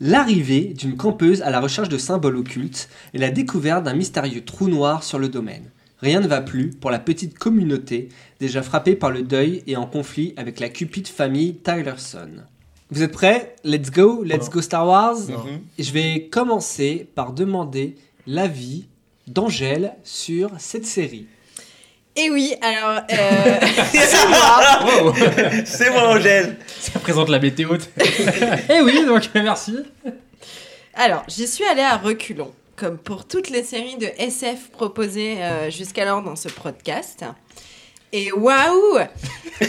l'arrivée d'une campeuse à la recherche de symboles occultes et la découverte d'un mystérieux trou noir sur le domaine. Rien ne va plus pour la petite communauté, déjà frappée par le deuil et en conflit avec la cupide famille Tylerson. Vous êtes prêts? Let's go, let's go Star Wars Et Je vais commencer par demander l'avis d'Angèle sur cette série. Et oui, alors, euh, Wow. [LAUGHS] C'est moi, Angèle Ça présente la météo. [LAUGHS] Eh oui, donc merci. alors j'y suis allée à reculons, comme pour toutes les séries de SF proposées euh, jusqu'alors dans ce podcast. Et waouh [LAUGHS] tu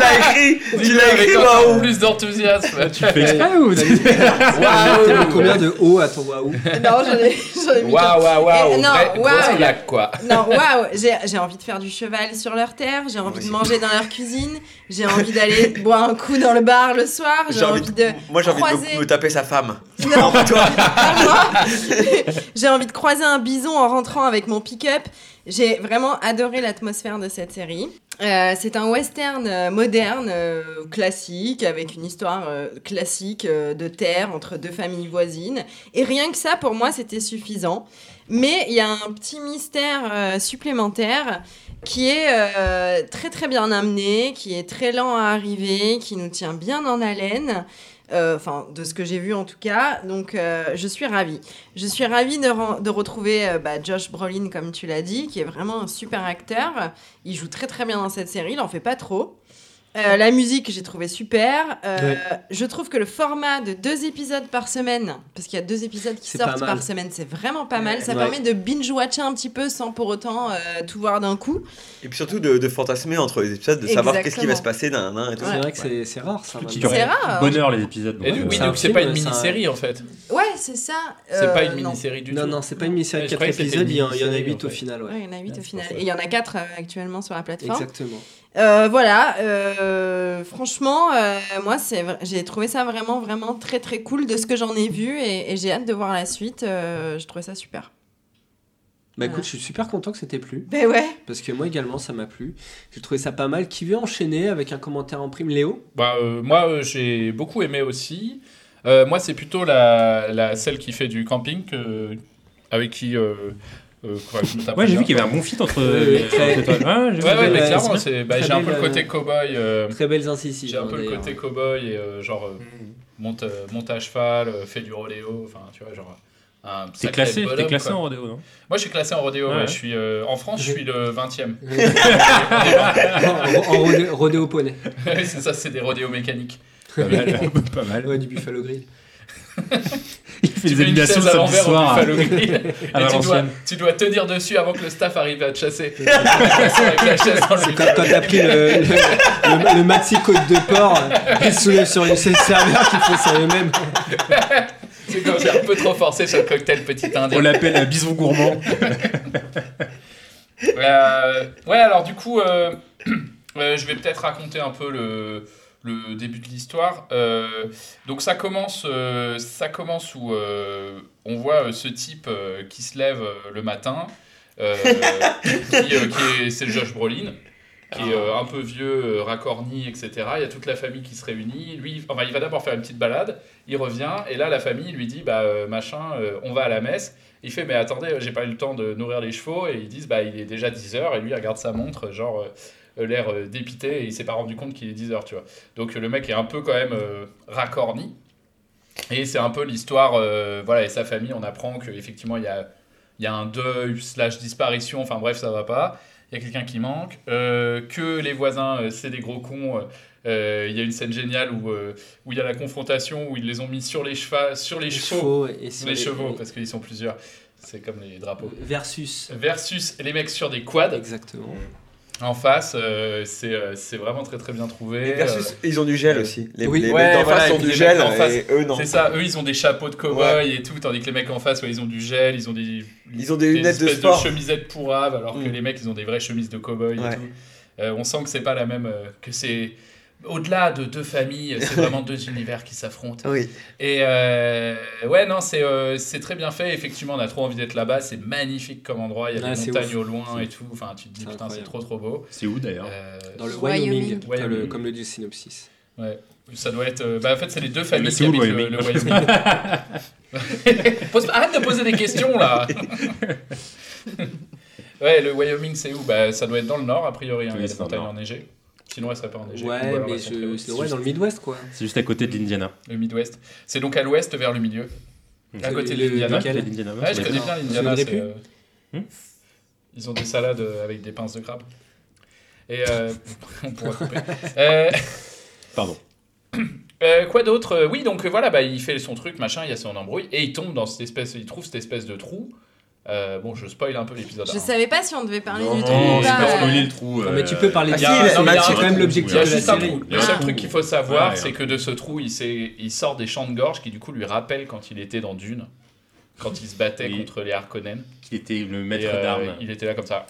l'as écrit Tu l'as écrit, waouh plus d'enthousiasme. Tu fais exprès ou T'as mis combien de O à ton waouh Non, j'en ai, j'en ai mis Waouh, waouh, waouh. Non, waouh. Quoi. Non, waouh, j'ai j'ai envie de faire du cheval sur leur terre, j'ai envie de manger dans leur cuisine, j'ai envie d'aller [LAUGHS] boire un coup dans le bar le soir, j'ai envie de Moi j'ai envie de croiser... me, me taper sa femme. Non, [LAUGHS] pas moi. J'ai envie de croiser un bison en rentrant avec mon pick-up. J'ai vraiment adoré l'atmosphère de cette série. Euh, c'est un western euh, moderne, euh, classique, avec une histoire classique de terre entre deux familles voisines. Et rien que ça, pour moi, c'était suffisant. Mais il y a un petit mystère supplémentaire qui est très très bien amené, qui est très lent à arriver, qui nous tient bien en haleine. Euh, Enfin, de ce que j'ai vu en tout cas. Donc, euh, je suis ravie. Je suis ravie de, de retrouver euh, bah, Josh Brolin, comme tu l'as dit, qui est vraiment un super acteur. Il joue très très bien dans cette série, il en fait pas trop. Euh, la musique, j'ai trouvé super. Euh, Ouais. Je trouve que le format de deux épisodes par semaine, parce qu'il y a deux épisodes qui sortent par semaine, c'est vraiment pas mal. Ça Ouais. permet de binge-watcher un petit peu sans pour autant euh, tout voir d'un coup. Et puis surtout de, de fantasmer entre les épisodes, de savoir qu'est-ce qui va se passer d'un et tout. C'est vrai que c'est- c'est rare ça. C'est rare. Bonheur les épisodes. Et donc, oui, donc c'est pas une un- mini-série en fait. Ouais, c'est ça. C'est pas une non. mini-série du Non, tout. non, c'est pas une mini-série de je 4 croyais que c'était épisodes, il y, en- a mini-série, 8 au final. Il y en a 8 Ouais, au final. Et il y en a 4 actuellement sur la plateforme. Exactement. Euh, voilà, euh, franchement, euh, moi, j'ai trouvé ça vraiment, vraiment très, très cool de ce que j'en ai vu et, et j'ai hâte de voir la suite. euh, je trouvais ça super. Bah écoute, je suis super content que c'était plu. Ben ouais. Parce que moi également, ça m'a plu. J'ai trouvé ça pas mal. Qui veut enchaîner avec un commentaire en prime? Léo? Bah, euh, moi, euh, j'ai beaucoup aimé aussi. Euh, moi, c'est plutôt la, la, celle qui fait du camping, que- avec qui. Euh, quoi, Ouais, j'ai vu qu'il y avait un bon fit entre. Ouais, vu. Ouais, ouais, mais clairement, c'est- bah, j'ai un peu le côté euh, cow-boy. euh, Très belles incisives. j'ai un hein, peu le côté cow-boy et euh, genre euh, monte, euh, monte à cheval, euh, fait du rodéo, enfin tu vois, genre un T'es classé, t'es classé quoi. en rodéo, non? Moi je suis classé en rodéo, Ouais, ouais, ouais. je suis, euh, en France je suis le 20 e [LAUGHS] en en rodé- rodéo poney. [LAUGHS] c'est ça, c'est des rodéos mécaniques. Pas mal. [LAUGHS] Pas mal. Ouais, du Buffalo Grill. [LAUGHS] Il fait Tu des animations chaise à samedi l'envers au soir. [LAUGHS] à- et tu dois, tu dois tenir dessus avant que le staff arrive à te chasser. [LAUGHS] C'est comme quand t'as pris le, le, le, le maxi côte de porc et soulève sur une serveur qui fait sur eux-mêmes. C'est comme j'ai un peu trop forcé sur le cocktail petit indien. On l'appelle un bison gourmand. Euh, ouais, alors du coup, euh, [CLEARS THROAT] euh, je vais peut-être raconter un peu le, le début de l'histoire. Euh, donc ça commence, euh, ça commence où euh, on voit ce type qui se lève le matin, [LAUGHS] qui, qui est, c'est Josh Brolin. Qui est un peu vieux, racorni, etc. Il y a toute la famille qui se réunit. Lui, enfin, il va d'abord faire une petite balade. Il revient et là, la famille lui dit, bah machin, on va à la messe. Il fait, mais attendez, j'ai pas eu le temps de nourrir les chevaux. Et ils disent, bah il est déjà 10h. Et lui, il regarde sa montre, genre, l'air euh, dépité. Et il s'est pas rendu compte qu'il est 10h, tu vois. Donc euh, le mec est un peu quand même euh, racorni. Et c'est un peu l'histoire, euh, voilà, et sa famille, on apprend qu'effectivement, il y a, il y a un deuil, slash disparition, enfin bref, ça va pas. Il y a quelqu'un qui manque. euh, que les voisins, euh, c'est des gros cons. euh, euh, Il y a une scène géniale où euh, où il y a la confrontation, où ils les ont mis sur les, chevaux, sur les, Les chevaux, chevaux et sur les les- chevaux, parce qu'ils sont plusieurs. C'est comme les drapeaux. Versus. Versus les mecs sur des quads. Exactement. En face, euh, c'est euh, c'est vraiment très très bien trouvé. Et versus, euh, ils ont du gel aussi. Les, oui. les Ouais, mecs d'en voilà, face et ont du gel en face, et eux non. C'est ça, eux ils ont des chapeaux de cow-boy et tout, tandis que les mecs en face, ouais, ils ont du gel, ils ont des, Ils ont des lunettes de sport. chemisettes pourraves, alors que Mm. les mecs ils ont des vraies chemises de cow-boy Ouais. et tout. Euh, on sent que c'est pas la même, euh, que c'est au-delà de deux familles, c'est [LAUGHS] vraiment deux univers qui s'affrontent. Oui. Et euh, ouais, non, c'est euh, c'est très bien fait. Effectivement, on a trop envie d'être là-bas. C'est magnifique comme endroit. Il y a Ah, des montagnes ouf. au loin et tout. Enfin, tu te dis, C'est putain, c'est trop trop beau. C'est où d'ailleurs Euh, Dans le Wyoming. Wyoming, comme le- Wyoming. comme le dit le synopsis. Ouais. Ça doit être. euh, bah, en fait, c'est les deux familles c'est qui où, le habitent le, le Wyoming. [LAUGHS] Pose- Arrête de poser des questions là [LAUGHS] Ouais, le Wyoming, c'est où? Bah, Ça doit être dans le nord, a priori. hein, Oui, il y a des montagnes enneigées. Sinon, elles seraient pas enneigées. Ou Ouais, alors mais je... c'est ouais, dans le Midwest quoi. C'est juste à côté de l'Indiana. Le Midwest. C'est donc à l'ouest vers le milieu. À côté de Le- l'Indiana. lequel l'Indiana. Ouais, je connais bien l'Indiana. euh, Hmm Ils ont des salades euh, avec des pinces de crabe. Et euh, [LAUGHS] on pourra couper. [LAUGHS] Euh, Pardon. [COUGHS] euh, quoi d'autre? Oui, donc voilà, bah, il fait son truc, machin, il y a son embrouille, et il tombe dans cette espèce, il trouve cette espèce de trou Euh, bon, je spoil un peu l'épisode. Je un. savais pas si on devait parler Non, du trou non, c'est pas. pas euh. spoiler le trou. Non, mais tu euh, peux parler Ah, du trou. C'est quand même l'objectif de la série. trou. Le seul truc qu'il faut savoir, Ouais, c'est hein. que de ce trou, il, sort des champs de gorge qui, du coup, lui rappellent quand il était dans Dune, quand il se battait Oui. contre les Harkonnen. Qu'il était le maître euh, d'armes. Il était là comme ça.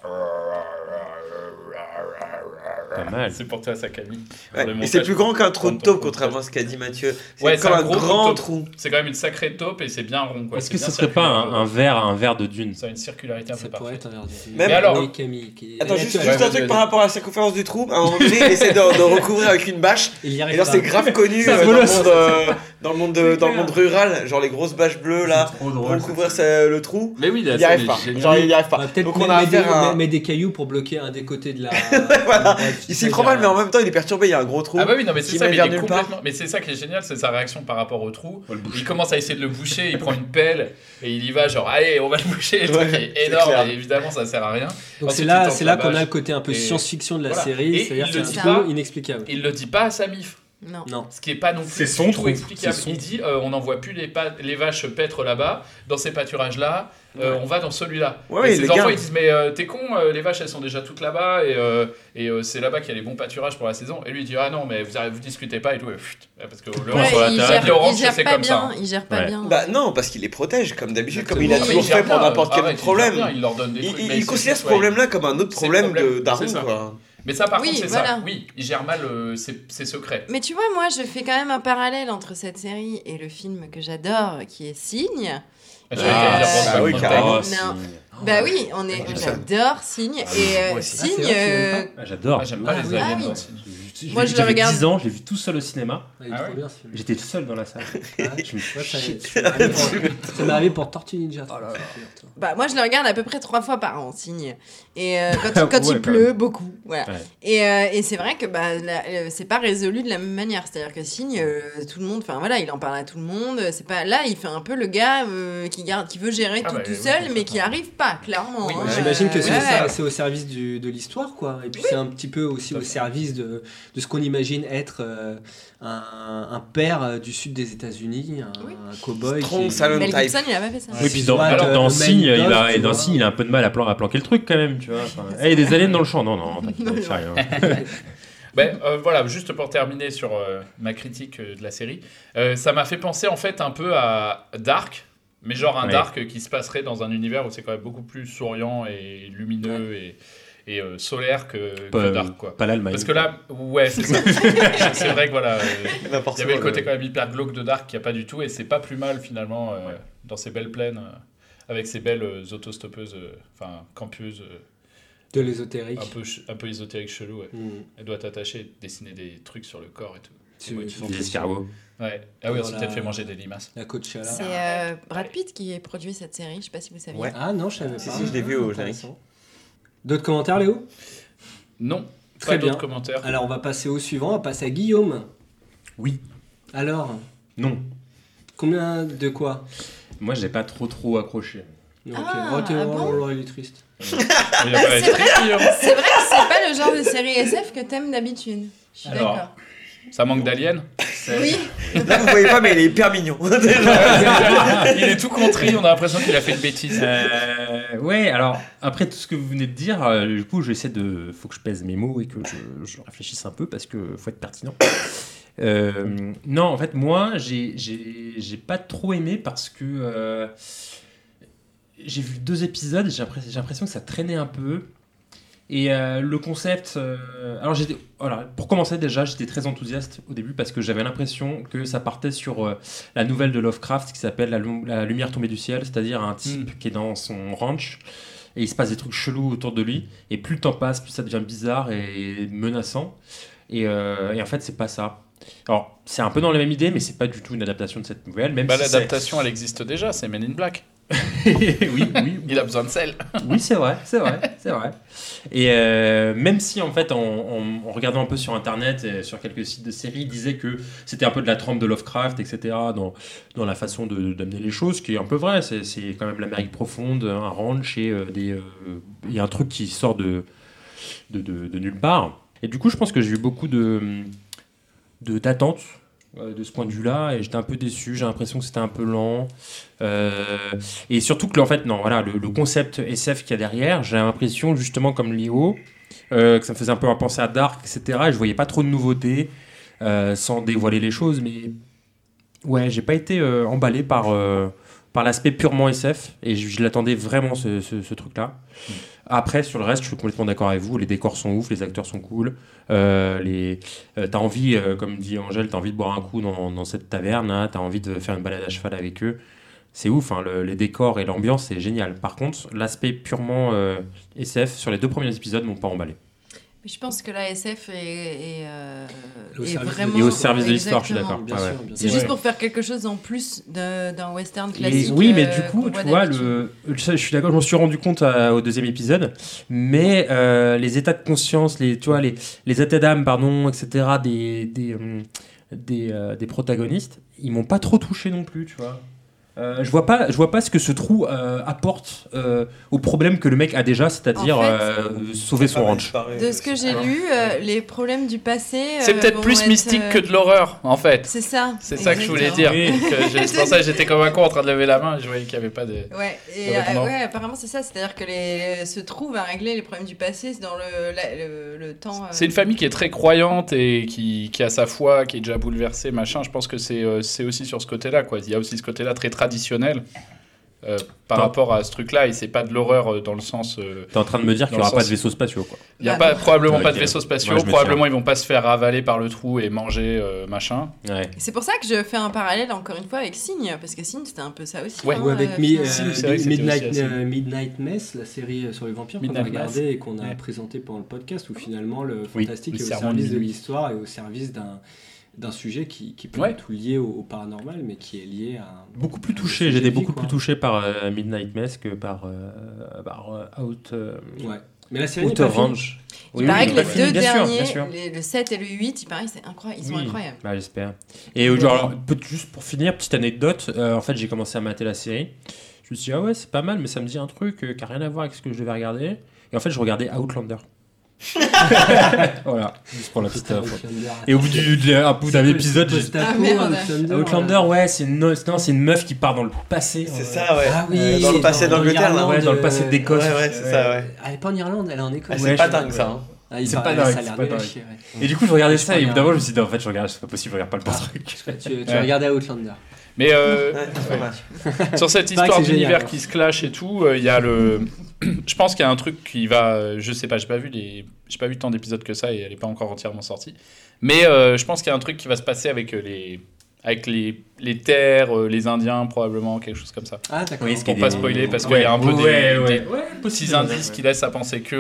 Pas mal. C'est pour toi, ça, Camille. Ouais, Et c'est plus grand qu'un trou de taupe, contrairement à ce qu'a dit Mathieu. Ouais, C'est comme c'est un un grand trou. C'est quand même une sacrée taupe et c'est bien rond. Est-ce que ce serait pas un, un verre, un verre de dune? Ça a une circularité un peu Ça pourrait parfaite. être un verre de Même- Mais alors- Oui, Camille, qui- Attends, juste, ouais, un truc par rapport à la circonférence du trou. À un moment donné, il essaie de, recouvrir avec une bâche. Il y Et alors, c'est grave connu dans, le monde, rural. Genre les grosses bâches bleues là, pour recouvrir le trou. Mais oui, Il y scène arrive pas. Genre, il y arrive pas. Donc, on a à un- mettre des cailloux pour bloquer un des côtés de la. [LAUGHS] Voilà. Il s'y prend mal, mais en même temps, il est perturbé. Il y a un gros trou. Ah bah oui, non mais c'est ça, mais il est complètement... Mais c'est ça qui est génial, c'est sa réaction par rapport au trou. Il commence à essayer de le boucher, il prend une pelle et il y va genre allez on va le boucher, le truc est énorme et évidemment ça sert à rien. Donc c'est là, là qu'on a le côté un peu Et- science-fiction de la voilà. série, c'est-à-dire il que le c'est dit un inexplicable. Il le dit pas à sa mif. Non. Non. Ce qui est pas non plus C'est son explicable. Son Il dit euh, on n'envoie plus les, vaches paître là-bas, dans ces pâturages là, on va dans celui-là. Ouais, et ses les enfants gars. ils disent mais euh, t'es con, euh, les vaches elles sont déjà toutes là-bas et, euh, et euh, c'est là-bas qu'il y a les bons pâturages pour la saison. Et lui il dit ah non mais vous, vous discutez pas et tout. Parce que le Ouais, sur la orange, il gère c'est pas comme ça. bien. hein. Il gère pas Ouais. bien. Bah non, parce qu'il les protège, comme d'habitude, comme il a toujours fait pour bien, n'importe quel il gère problème. Il leur donne des considère ce problème-là comme un autre problème ça. quoi. Mais ça, par Oui, contre, c'est voilà. ça. Oui, il gère mal euh, ses, ses secrets. Mais tu vois, moi, je fais quand même un parallèle entre cette série et le film que j'adore, qui est Signe. Bah Brandon oui. Non. Bah oui, on est, j'adore Signe. Ah et euh, moi aussi. Signe, Ah, tu euh, Ah, J'adore. Ah, J'aime pas Ah les oui. aliens Ah. Je- Moi, je le regarde. 10 ans, je l'ai vu tout seul au cinéma. Ah ouais. film. J'étais tout seul dans la salle. Ah, Je me suis Ouais, ça, m'est arrivé [LAUGHS] pour- Tortue Ninja. bah, moi, je le regarde à peu près trois fois par an, Signe. Et euh, quand, [LAUGHS] quand Ouais, il pleut, beaucoup. Voilà. Ouais. Et, euh, et c'est vrai que bah, euh, c'est pas résolu de la même manière. C'est-à-dire que Signe, euh, tout le monde, enfin voilà, il en parle à tout le monde. C'est pas là, il fait un peu le gars euh, qui garde, qui veut gérer Ah tout bah, tout oui, seul, mais qui arrive pas, clairement. Oui, hein. J'imagine que c'est au, c'est service du- de l'histoire, quoi. Et puis c'est un petit peu aussi au service de, de ce qu'on imagine être euh, un, un père euh, du sud des États-Unis, un, Oui. un cow-boy. Strong qui- Silent Mel type. Gibson, il a pas fait ça. Oui, puis dans, alors, euh, dans Signe, il a, et dans. Signe, il a un peu de mal à, plan- à planquer le truc quand même, tu vois. Enfin, [LAUGHS] il y a des aliens dans le champ. Non, non, t'inquiète, rien. [LAUGHS] Ben, euh, voilà, juste pour terminer sur euh, ma critique euh, de la série, euh, ça m'a fait penser en fait un peu à Dark, mais genre un Ouais. Dark qui se passerait dans un univers où c'est quand même beaucoup plus souriant et lumineux et, et, euh, solaire que, que Pas, Dark, quoi. pas l'Allemagne. Parce que là, ouais, c'est ça. [LAUGHS] c'est vrai que voilà, euh, [LAUGHS] il N'importe y avait le côté quand même hyper glauque de Dark qu'il n'y a pas du tout, et c'est pas plus mal finalement euh, dans ces belles plaines, euh, avec ces belles euh, autostoppeuses, euh, enfin campeuses, euh, De l'ésotérique. un peu, un peu ésotérique chelou. Ouais. Mm. Elle doit t'attacher, dessiner des trucs sur le corps et tout. C'est Ouais, Des escargots. Ouais. Ah oui, ensuite Voilà. elle fait manger des limaces. La Coachella. C'est euh, Brad Pitt qui a produit cette série, je sais pas si vous saviez. Ouais. Ah non, je savais pas. Si, si, je l'ai vu au Intéressant. D'autres commentaires, Léo? Non, Très pas bien. d'autres commentaires. Alors on va passer au suivant, on va passer à Guillaume. Oui. Alors, Non. combien de quoi? Moi, j'ai pas trop trop accroché. Ok. Ah, oh, t'es- ah oh, bon? oh, il est triste. Il a pas [LAUGHS] C'est vrai, Guillaume. c'est vrai que c'est pas le genre de série SF que t'aimes d'habitude. Je suis d'accord. Ça manque d'aliens? Oui, Là, vous voyez pas, mais il est hyper mignon. il est tout contrit, on a l'impression qu'il a fait une bêtise. Euh, ouais, alors après tout ce que vous venez de dire, euh, du coup, j'essaie de. Faut que je pèse mes mots et que je, je réfléchisse un peu parce que faut être pertinent. Euh, non, en fait, moi, j'ai- j'ai j'ai pas trop aimé parce que euh, j'ai vu deux épisodes et j'ai l'impression j'ai l'impression que ça traînait un peu. Et euh, le concept. euh, alors, j'étais. Voilà, pour commencer, déjà, j'étais très enthousiaste au début parce que j'avais l'impression que ça partait sur euh, la nouvelle de Lovecraft qui s'appelle la, Lu- La lumière tombée du ciel, c'est-à-dire un type qui est dans son ranch et il se passe des trucs chelous autour de lui. Et plus le temps passe, plus ça devient bizarre et menaçant. Et, et en fait, c'est pas ça. Alors, c'est un peu dans la même idée, mais c'est pas du tout une adaptation de cette nouvelle. Même Bah, si l'adaptation, elle existe déjà, c'est Men in Black. [LAUGHS] oui, oui, Il a besoin de sel. [LAUGHS] oui, c'est vrai, c'est vrai, c'est vrai. Et euh, même si en fait, en, en- en regardant un peu sur internet et sur quelques sites de séries, ils disaient que c'était un peu de la trempe de Lovecraft, etc. dans, dans la façon d'amener les choses, ce qui est un peu vrai. C'est quand même l'Amérique profonde, un ranch et euh, des, euh, il y a un truc qui sort de, de, de- de nulle part. Et du coup, je pense que j'ai eu beaucoup de d'attentes de ce point de vue-là et j'étais un peu déçu. J'ai l'impression que c'était un peu lent. Euh, et surtout que, en fait, non, voilà, le, concept SF qu'il y a derrière, j'ai l'impression, justement, comme Léo, euh, que ça me faisait un peu penser à Dark, etc. Et je voyais pas trop de nouveautés euh, sans dévoiler les choses, mais ouais, j'ai pas été emballé par, par l'aspect purement SF et je, l'attendais vraiment ce, truc-là. Après, sur le reste, je suis complètement d'accord avec vous. Les décors sont ouf, les acteurs sont cool. Euh, euh, t'as envie, euh, comme dit Angèle, t'as envie de boire un coup dans, cette taverne. Hein, t'as envie de faire une balade à cheval avec eux. C'est ouf, hein, le- les décors et l'ambiance, c'est génial. Par contre, l'aspect purement SF sur les deux premiers épisodes m'ont pas emballé. Je pense que la SF est, est, euh, est vraiment. Et au service de l'histoire, je suis d'accord. Ah ouais. C'est juste pour faire quelque chose en plus d'un western Et- classique. oui, mais euh, du coup, qu'on tu vois, le, je suis d'accord, je m'en suis rendu compte euh, au deuxième épisode, mais euh, les états de conscience, les, tu vois, les, les états d'âme, pardon, etc., des, des, hum, des, euh, des protagonistes, ils m'ont pas trop touché non plus, tu vois. Euh, je vois pas, je vois pas ce que ce trou euh, apporte euh, au problème que le mec a déjà, c'est-à-dire En fait, euh, sauver son ranch. De ce que j'ai lu, euh, les problèmes du passé. C'est peut-être plus être, mystique que de l'horreur, en fait. C'est ça. C'est ça que je voulais dire. Oui. C'est pour ça que j'étais comme un con en train de lever la main et je voyais qu'il n'y avait pas de. Ouais, et de euh, ouais, apparemment c'est ça, c'est-à-dire que les, ce trou va régler les problèmes du passé c'est dans le, la- le, le temps. euh, C'est une famille qui est très croyante et qui, qui a sa foi, qui est déjà bouleversée, machin. Je pense que c'est euh, c'est aussi sur ce côté-là, quoi. Il y a aussi ce côté-là très traditionnel euh, par rapport à ce truc-là, et c'est pas de l'horreur euh, dans le sens. euh, T'es en train de me dire qu'il n'y aura pas de vaisseaux spatiaux, quoi. Il n'y a Ah, pas, bon. probablement pas de vaisseaux spatiaux, Moi, probablement ils vont pas se faire ravaler par le trou et manger euh, machin. Ouais. C'est pour ça que je fais un parallèle encore une fois avec Signe, parce que Signe c'était un peu ça aussi. Ouais. hein, Ou avec euh, Mi- euh, Midnight, aussi euh, Midnight Mess, la série sur les vampires qu'on a Midnight regardé Mass. et qu'on a Ouais. présenté pendant le podcast, où finalement le Oui, fantastique le est au service de l'histoire et au service d'un d'un sujet qui, qui peut Ouais. être tout lié au, au paranormal, mais qui est lié à un- Beaucoup plus touché, j'étais beaucoup quoi. plus touché par euh, Midnight Mess que par, euh, par euh, Out, euh, Ouais. Mais la série Outer. Range. Il Oui, paraît oui, que les deux bien derniers, bien sûr. les- le 7 et le 8, il paraît, c'est incroyable, ils sont Oui. incroyables. Bah, j'espère. Et genre, juste pour finir, petite anecdote, euh, en fait j'ai commencé à mater la série. Je me suis dit, ah ouais, c'est pas mal, mais ça me dit un truc euh, qui a rien à voir avec ce que je devais regarder. Et en fait, je regardais Outlander. [LAUGHS] voilà, juste pour la petite. Outlander. Et au bout du- de- un bout d'un épisode, j'ai- Ah, merde. Outlander, Outlander, ouais, c'est une, non, c'est une meuf qui part dans le passé. C'est euh, ça, ouais. Ah oui, Euh, dans le passé dans d'Angleterre, là. Ouais, dans le euh, passé d'Écosse. Ouais, ouais, c'est ça, ouais. Elle est pas en Irlande, elle est en Écosse. Ah, Ouais, c'est pas je- dingue ça. hein. Ah, il C'est paraît- pas dingue, ça a l'air pas nul à dingue. chier, ouais. Et du coup, je regardais Je ça et regarde. évidemment, je me suis dit, en fait, je regarde, c'est pas possible, je regarde pas le bon truc. Tu, tu Ouais. regardais Outlander. Mais euh, Ouais, sur cette histoire d'univers qui se clash et tout, euh, il y a le. [CLEARS THROAT] je pense qu'il y a un truc qui va. euh, Je sais pas, j'ai pas vu les. J'ai pas vu tant d'épisodes que ça et elle est pas encore entièrement sortie. Mais euh, je pense qu'il y a un truc qui va se passer avec euh, les. Avec les, les terres, euh, les Indiens, probablement, quelque chose comme ça. Ah, d'accord. Oui, Pour pas des- spoiler, parce qu'il Ouais, y a un peu des, ouais, ouais. des Ouais, petits possible, indices ouais. qui laissent à penser que.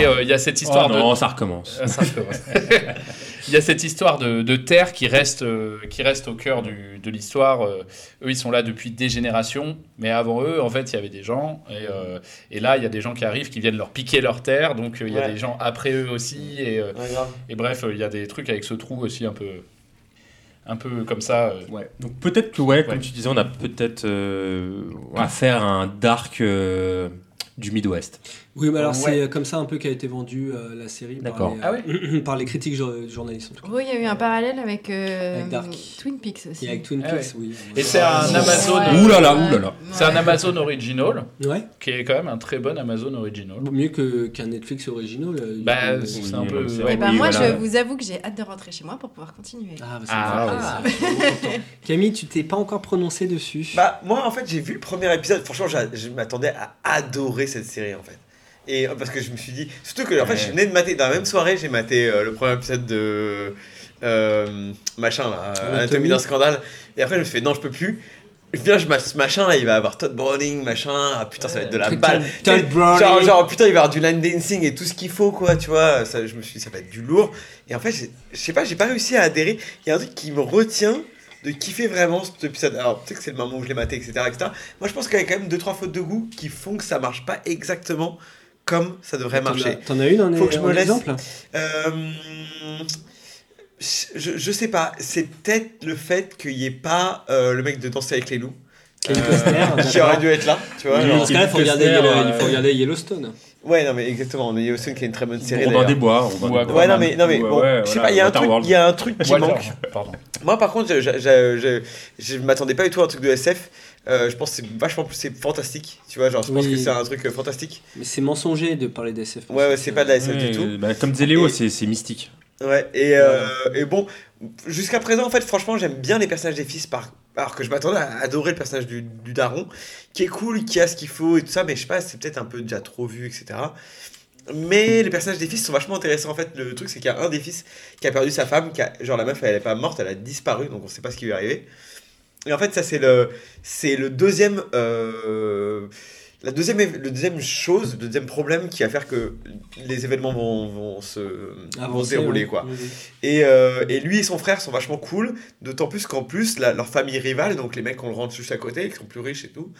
Et euh, il y a cette histoire Oh de. non, ça recommence. [LAUGHS] Ça recommence. [LAUGHS] Il y a cette histoire de, de terre qui reste, euh, qui reste au cœur du- de l'histoire. Euh, eux, ils sont là depuis des générations, mais avant eux, en fait, il y avait des gens. Et, euh, et là, il y a des gens qui arrivent, qui viennent leur piquer leur terre. Donc, euh, il y a Ouais. des gens après eux aussi. Et, euh, Ouais, et bref, euh, il y a des trucs avec ce trou aussi un peu, un peu comme ça. euh. Ouais. Donc peut-être que, ouais, comme Ouais. tu disais, on a peut-être euh, à faire un dark euh, du Midwest. Oui, mais alors Ouais. c'est comme ça un peu qu'a été vendue euh, la série par les, Ah euh, [CLEARS THROAT] par les critiques jour- journalistes en tout cas. Oui, il y a eu un parallèle avec, euh, Avec Dark. Twin Peaks aussi. Et avec Twin Ah Peaks, ouais. oui. Et c'est un Amazon. Ouh là là, ouh là là. C'est un Amazon original, Ouais, qui est quand même un très bon Amazon original. mieux que- qu'un Netflix original. euh, Bah, c'est un peu. Et vrai. ben Oui, moi, voilà. je vous avoue que j'ai hâte de rentrer chez moi pour pouvoir continuer. Ah, bah, Ah. [LAUGHS] Camille, tu t'es pas encore prononcé dessus? Bah, moi, en fait, j'ai vu le premier épisode. Franchement, je m'attendais à adorer cette série, en fait. Et euh, parce que je me suis dit, surtout que, en fait, je venais de mater, dans la même soirée, j'ai maté euh, le premier épisode de. euh, machin, là, Anatomie. Anatomie d'un scandale. Et après, je me suis fait, non, je peux plus. Et Viens, je ce machin là, il va avoir Todd Browning, machin. Ah putain, ça va être de la Truc balle. Todd- Todd Browning. Genre, genre, putain, il va y avoir du line dancing et tout ce qu'il faut, quoi, tu vois. Ça, je me suis dit, ça va être du lourd. Et en fait, je sais pas, j'ai pas réussi à adhérer. Il y a un truc qui me retient de kiffer vraiment cet épisode. Alors, peut-être que c'est le moment où je l'ai maté, etc., etc. Moi, je pense qu'il y a quand même deux trois fautes de goût qui font que ça marche pas exactement comme ça devrait T'en as- marcher. T'en as une en, Faut que je me laisse- exemple Euh, je, je sais pas, c'est peut-être le fait qu'il n'y ait pas euh, le mec de danser avec les loups. Kevin Costner, qui [LAUGHS] aurait dû être là, tu vois. Genre- Dans ce cas-là, il faut regarder, euh, il faut regarder Yellowstone. Ouais, non, mais exactement. On Yellowstone qui est une très bonne série. Robin d'ailleurs. des Bois. Robin Ou des à- Bois. Ouais, non, mais, non, mais Ouais, bon, ouais, je sais voilà, pas, il y, a un truc- Waterworld. il y a un truc qui Walter, manque. Pardon. Moi, par contre, je, je, je, je, je m'attendais pas du tout à un truc de SF. Euh, je pense que c'est vachement plus c'est fantastique. Tu vois, genre, je pense Oui. que c'est un truc euh, fantastique. Mais c'est mensonger de parler d'SF. Ouais, ouais, c'est pas de la SF Ouais, du tout. bah, comme disait Léo, Et- c'est c'est mystique. Ouais, et, euh, et bon, jusqu'à présent, en fait, franchement, j'aime bien les personnages des fils, par... alors que je m'attendais à adorer le personnage du, du daron, qui est cool, qui a ce qu'il faut et tout ça, mais je sais pas, c'est peut-être un peu déjà trop vu, etc. Mais les personnages des fils sont vachement intéressants. En fait, le truc, c'est qu'il y a un des fils qui a perdu sa femme, qui a- genre la meuf, elle est pas morte, elle a disparu, donc on sait pas ce qui lui est arrivé. Et en fait, ça, c'est le, c'est le deuxième. euh, la deuxième, le deuxième chose, le deuxième problème qui va faire que les événements vont, vont se vont dérouler, ouais. quoi. Et, euh, et lui et son frère sont vachement cool, d'autant plus qu'en plus, la- leur famille rivale, donc les mecs qu'on le rentre juste à côté, qui sont plus riches et tout,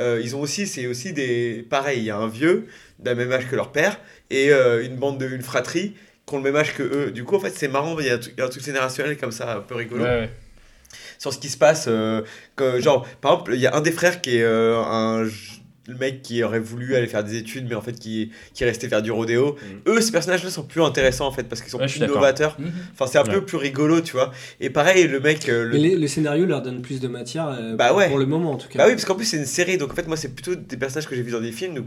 euh, ils ont aussi, c'est aussi des. Pareil, il y a un vieux d'un même âge que leur père et euh, une bande de. une fratrie qui ont le même âge que eux. Du coup, en fait, c'est marrant, il y, a un truc- il y a un truc générationnel comme ça, un peu rigolo Ouais, ouais. Sur ce qui se passe. euh, que, genre, par exemple, il y a un des frères qui est euh, un le mec qui aurait voulu aller faire des études, mais en fait qui, qui est resté faire du rodéo. Eux, ces personnages-là sont plus intéressants en fait parce qu'ils sont Ouais, plus d'accord. novateurs. Mhm. Enfin, c'est un peu plus rigolo, tu vois. Et pareil, le mec. euh, le- les- le scénario leur donne plus de matière euh, Bah ouais. pour le moment en tout cas. Bah oui, parce qu'en plus c'est une série, donc en fait moi c'est plutôt des personnages que j'ai vus dans des films, donc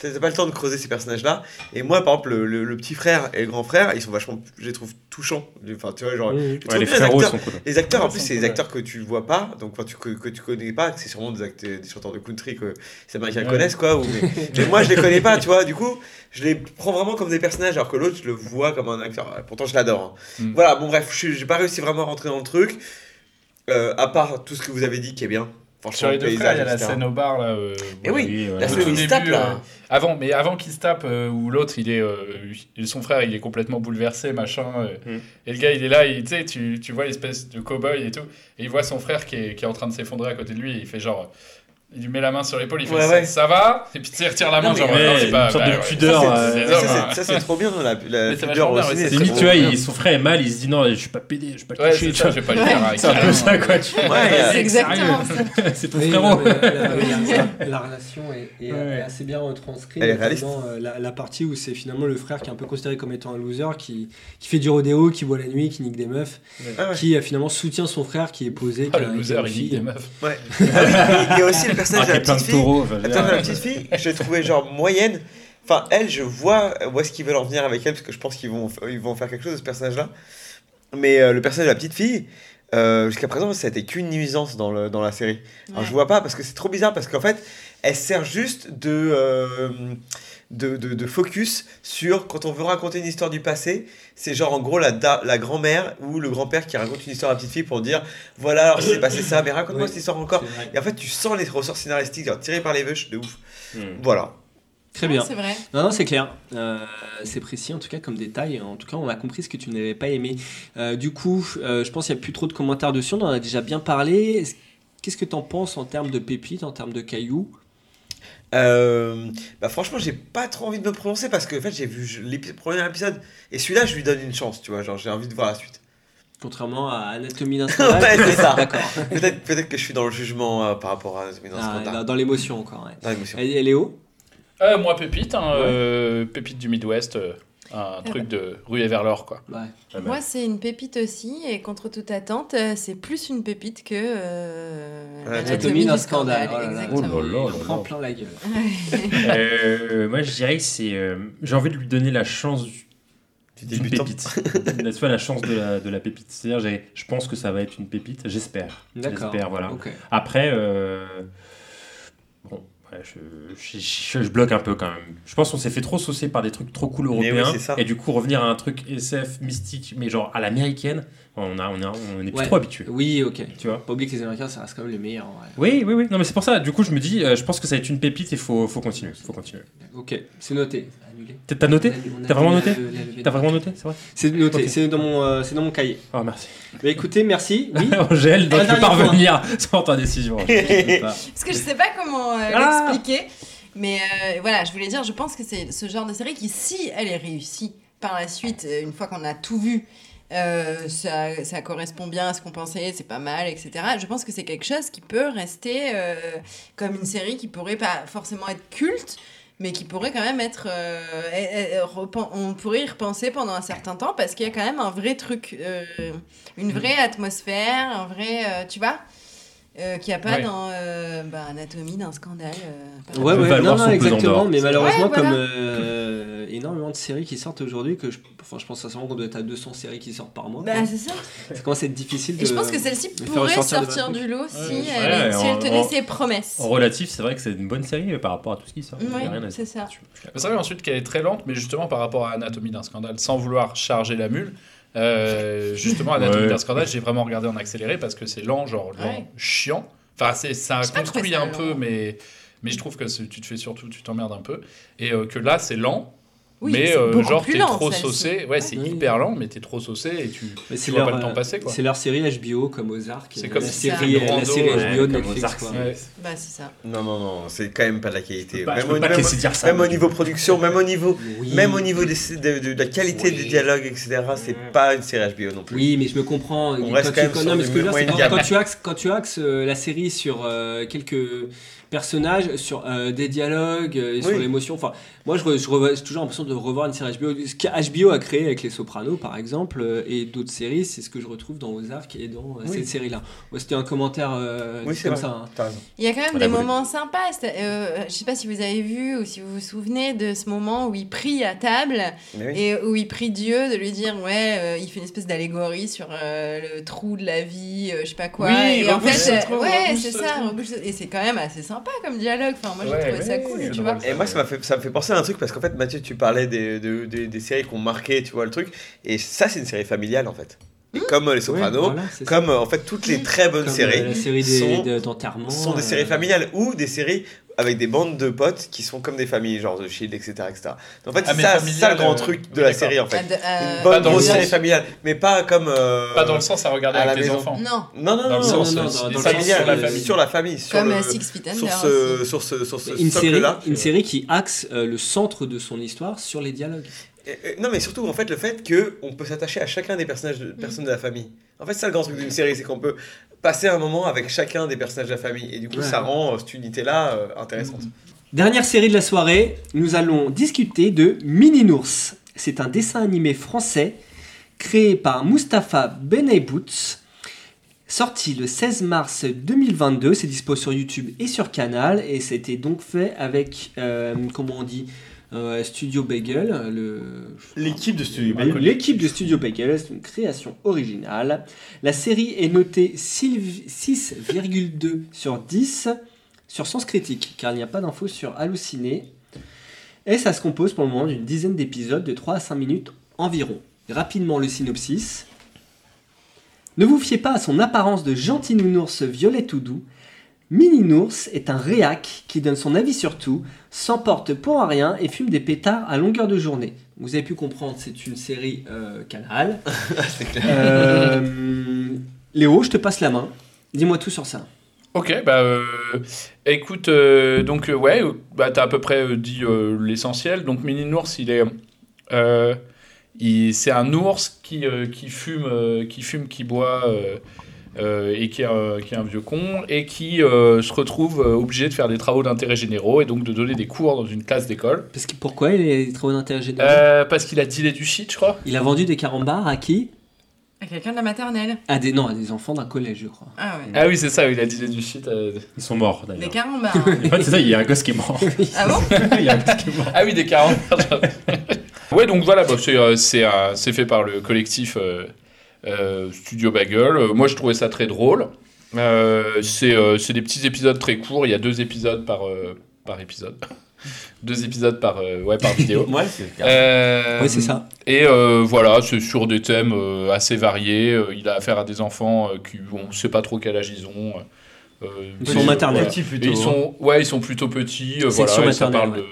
t'as pas le temps de creuser ces personnages-là. Et moi par exemple le, le- le petit frère et le grand frère, ils sont vachement, je les trouve touchants. Enfin tu vois genre, Oui, oui. je Ouais, trouve les frérots acteurs, sont cool. les acteurs en plus c'est des cool, acteurs que tu vois pas, donc enfin, tu, que, que tu connais pas, c'est sûrement des, acteurs, des chanteurs de country que les Américains connaissent quoi. Ou, mais, [LAUGHS] mais moi je les connais pas, tu vois. Du coup je les prends vraiment comme des personnages, alors que l'autre je le vois comme un acteur. Pourtant je l'adore. hein. Mm. Voilà, bon bref, j'ai pas réussi vraiment à rentrer dans le truc. Euh, à part tout ce que vous avez dit qui est bien. Franchement, Sur les deux paysage, frères, il y a la scène au bar là. euh, Et oui, la scène où il tape là. euh, avant, mais avant qu'il se tape, euh, où l'autre, il est, euh, son frère, il est complètement bouleversé, machin. euh, Mm. Et le gars, il est là, il- tu, tu vois l'espèce de cow-boy et tout, et il voit son frère qui est, qui est en train de s'effondrer à côté de lui, et il fait genre, il lui met la main sur l'épaule, il fait Ouais, ça, ouais. ça va, et puis tu retire la main, Non, mais- genre, Ouais, non, c'est une sorte bah, de pudeur, Ça, euh, c'est Ça, c'est- trop bien, la, la pudeur vachement au bien, ouais, limite, tu vois, il- son frère est mal, il se dit non, je suis pas pédé, je suis pas vois. je vais pas le faire. C'est un peu ça, quoi. tu vois. Ouais, C'est exactement. [LAUGHS] C'est ton frérot. la, la- la- la relation est, assez bien retranscrite. Elle est réaliste. euh, la, partie où c'est finalement le frère qui est un peu considéré comme étant un loser, qui, qui fait du rodéo, qui boit la nuit, qui nique des meufs, Ah qui euh, finalement soutient son frère qui est posé. Ah, le loser, il nique des meufs. Ouais. [LAUGHS] Il y a aussi le personnage de la petite fille. je veux Attends, dire. la petite fille, je l'ai trouvée genre moyenne. Enfin, elle, je vois où est-ce qu'ils veulent en venir avec elle, parce que je pense qu'ils vont, ils vont faire quelque chose de ce personnage-là. Mais euh, le personnage de la petite fille, euh, jusqu'à présent, ça a été qu'une nuisance dans, le, dans la série. Alors, Ouais. je vois pas, parce que c'est trop bizarre, parce qu'en fait, elle sert juste de, euh, de, de, de focus sur quand on veut raconter une histoire du passé. C'est genre, en gros, la, da- la grand-mère ou le grand-père qui raconte une histoire à la petite fille pour dire voilà, alors c'est passé ça, mais raconte-moi Oui, cette histoire encore. Et en fait, tu sens les ressorts scénaristiques genre, tirés par les veuches de ouf. Hmm. Voilà. Très bien. C'est vrai. Non, non, c'est clair. Euh, c'est précis en tout cas comme détail. En tout cas, on a compris ce que tu n'avais pas aimé. Euh, du coup, euh, je pense qu'il n'y a plus trop de commentaires dessus. On en a déjà bien parlé. Est-ce- Qu'est-ce que tu en penses en termes de pépites, en termes de cailloux? Euh, bah franchement, j'ai pas trop envie de me prononcer parce que en fait, j'ai vu le premier épisode et celui-là, je lui donne une chance, tu vois. Genre, j'ai envie de voir la suite. Contrairement à Anatomie d'un scandale. Ouais, c'est ça. D'accord. [LAUGHS] Peut-être peut que je suis dans le jugement euh, par rapport à Anatomie d'un Ah, scandale. dans dans l'émotion encore. Ouais. Dans l'émotion. Et, et Léo Euh, moi, Pépite, hein, euh, Pépite du Midwest, euh, un truc de ruée vers l'or, quoi. Ouais. Ah. Moi, c'est une pépite aussi, et contre toute attente, euh, c'est plus une pépite que. Euh, Ouais, Anatomie d'un du scandale. Oh là là. exactement. Oh là là. Il en prend plein la gueule. [LAUGHS] Euh, moi, je dirais que c'est. euh, J'ai envie de lui donner la chance du- Du d'une pépite. tu [LAUGHS] vois, la chance de la, de la pépite. C'est-à-dire, j'ai- je pense que ça va être une pépite. J'espère. D'accord. J'espère, voilà. Après, euh, bon, ouais, je, je, je- je bloque un peu quand même. Je pense qu'on s'est fait trop saucer par des trucs trop cool oui, européens. et du coup, revenir à un truc SF mystique, mais genre à l'américaine, on, a, on, a, on est plus Ouais. trop habitué. Oui, ok. Tu vois Pas oublier que les Américains, ça reste quand même les meilleurs. Oui, oui, oui. Non, mais c'est pour ça. Du coup, je me dis, euh, je pense que ça va être une pépite et faut, faut continuer. Faut continuer. Ok, c'est noté. Annulé. T'as- noté T'as vraiment noté T'as vraiment noté, c'est vrai C'est noté, c'est dans, mon, euh, c'est dans mon cahier. Oh, merci. Mais écoutez, merci. [LAUGHS] Oui. Angèle, donc je peux pas revenir sans ta décision. [LAUGHS] Je peux pas. Parce que je sais pas comment euh, Ah. l'expliquer. Mais euh, voilà, je voulais dire, je pense que c'est ce genre de série qui, si elle est réussie par la suite, une fois qu'on a tout vu, euh, ça, ça correspond bien à ce qu'on pensait, c'est pas mal, etc. Je pense que c'est quelque chose qui peut rester euh, comme une série qui pourrait pas forcément être culte, mais qui pourrait quand même être. euh, on pourrait y repenser pendant un certain temps parce qu'il y a quand même un vrai truc, une vraie atmosphère, un vrai. tu vois? Euh, qu'il n'y a pas Ouais. dans euh, bah, Anatomie d'un scandale. euh, Ouais, ouais, non, non, exactement. Mais malheureusement, Ouais, voilà. comme euh, énormément de séries qui sortent aujourd'hui, que je, enfin, je pense sincèrement qu'on doit être à 200 séries qui sortent par mois. Bah, c'est ça. Ça commence à être difficile de. Et je pense que celle-ci pourrait sortir du lot si, Ouais, elle, si elle en- tenait en- ses promesses. En relatif, c'est vrai que c'est une bonne série par rapport à tout ce qui sort. Ouais, c'est ça. C'est vrai ensuite qu'elle est très lente, mais justement par rapport à Anatomie d'un scandale, sans vouloir charger la mule, euh, justement Anatomie Ouais. d'un scandale, j'ai vraiment regardé en accéléré parce que c'est lent, genre lent, Ouais. chiant. Enfin, c'est, ça construit un peu, mais, mais je trouve que tu te fais surtout, tu t'emmerdes un peu. Et euh, que là, c'est lent. Oui, mais euh, genre t'es trop saucé, ouais, c'est Oui. hyper lent, mais t'es trop saucé et tu, Mais tu c'est vois leur, pas le temps euh, passer quoi. C'est leur série HBO comme Ozark. C'est euh, comme la série, la ouais, HBO de comme Netflix. Ozark, quoi. Ouais. Bah, c'est ça. Non, non, non, c'est quand même pas de la qualité. Bah, je même peux au, pas te même- laisser dire ça, même au mais- niveau production, même au niveau, Oui. même au niveau des- de, de- de la qualité des dialogues, etc. C'est pas une série HBO non plus. Oui, mais je me comprends. On Quand reste tu- quand même quand- tu axes, euh, la série sur euh, quelques personnages, sur euh, des dialogues, euh, et sur Oui. l'émotion. Enfin, moi, je, j'ai toujours l'impression de revoir une série HBO. Ce que HBO a créé avec Les Sopranos, par exemple, euh, et d'autres séries, c'est ce que je retrouve dans Ozark et dans euh, Oui. cette série-là. Ouais, C'était un commentaire euh, Oui, comme vrai. ça. hein. Il y a quand même Voilà, des moments sympas. euh, je sais pas si vous avez vu ou si vous vous souvenez de ce moment où il prie à table oui. et où il prie Dieu de lui dire ouais, euh, il fait une espèce d'allégorie sur euh, le trou de la vie, euh, je sais pas quoi. Oui, et en fait, ouais, c'est ce ça. Et c'est quand même assez sympa comme dialogue. Enfin, moi, j'ai Ouais, trouvé ça cool, tu vois. Et moi, ça, m'a fait, ça me fait penser à un truc parce qu'en fait, Mathieu, tu parlais des, de- des- des séries qui ont marqué, tu vois, le truc. Et ça, c'est une série familiale en fait. Et comme euh, Les Sopranos, voilà, ça. comme euh, en fait toutes les très bonnes Comme, euh, séries, la série des- sont, de- sont des séries familiales ou des séries avec des bandes de potes qui sont comme des familles, genre The Shield, etc. etc. En fait, Ah, c'est ça, ça le grand euh, truc de la série en fait. Ah, de- euh, Une bonne Pas dans le grosse série familiale, mais pas comme. euh, Pas dans le sens à regarder à avec les maison. enfants. Non, Non, non, non, non, sens, non, euh, non, des familial, sur la euh, famille. sur la famille, sur comme le- Six Feet sur Under ce, aussi. sur ce, sur ce une série, socle-là. une série qui axe le centre de son histoire sur les dialogues. Non, mais surtout, en fait, le fait que on peut s'attacher à chacun des personnages de, personnes de la famille. En fait, c'est ça le grand truc d'une série, c'est qu'on peut passer un moment avec chacun des personnages de la famille. Et du coup, Ouais. ça rend euh, cette unité-là euh, intéressante. Dernière série de la soirée, nous allons discuter de Mini Nours. C'est un dessin animé français créé par Mustapha Benebouts, sorti le 16 mars 2022. C'est dispo sur YouTube et sur Canal et c'était donc fait avec, euh, comment on dit, euh, Studio Bagel, L'équipe de Studio L'équipe de Studio Bagel, c'est une création originale. La série est notée 6 6,2 sur 10 sur Sens Critique, car il n'y a pas d'infos sur Halluciné. Et ça se compose pour le moment d'une dizaine d'épisodes de 3 à 5 minutes environ. Rapidement le synopsis. Ne vous fiez pas à son apparence de gentil nounours violet tout doux. Mini Nours est un réac qui donne son avis sur tout, s'emporte pour un rien et fume des pétards à longueur de journée. Vous avez pu comprendre, c'est une série euh, canal. [LAUGHS] c'est clair. Euh, Léo, je te passe la main. Dis-moi tout sur ça. Ok, bah euh, écoute, euh, donc euh, ouais, bah, t'as à peu près euh, dit euh, l'essentiel. Donc Mini Nours, il est, euh, il- c'est un ours qui, euh, qui fume, euh, qui fume, qui boit euh, et qui est, un- qui est un vieux con et qui euh, se retrouve euh, obligé de faire des travaux d'intérêt généraux et donc de donner des cours dans une classe d'école. Parce que pourquoi il est travaux d'intérêt général Euh, parce qu'il a dealé du shit, je crois. Il a vendu des carambars à qui? À quelqu'un de la maternelle. à des, Non, à des enfants d'un collège, je crois. Ah ouais. Ah oui, c'est ça, il a dealé du shit. euh. Ils sont morts Des d'ailleurs. carambars. hein. En fait, c'est ça, il y a un gosse qui est mort. [LAUGHS] Ah bon? [LAUGHS] Il y a un gosse qui est mort. Ah oui, des 40. ouais, donc voilà, bah, c'est, euh, c'est, euh, c'est fait par le collectif Studio Bagel. Euh, moi, je trouvais ça très drôle. Euh, c'est, euh, c'est des petits épisodes très courts. Il y a deux épisodes par, euh, par épisode. [LAUGHS] deux épisodes par, euh, ouais, par vidéo. [LAUGHS] Ouais, c'est Euh, Ouais, c'est ça. Et euh, voilà, c'est sur des thèmes euh, assez variés. Euh, il a affaire à des enfants euh, qui, on ne sait pas trop quel âge ils ont. Euh, Ils sont maternels. voilà. Petits plutôt, Et ils hein. sont, ouais, ils sont plutôt petits. euh, voilà, ça maternelle, parle de.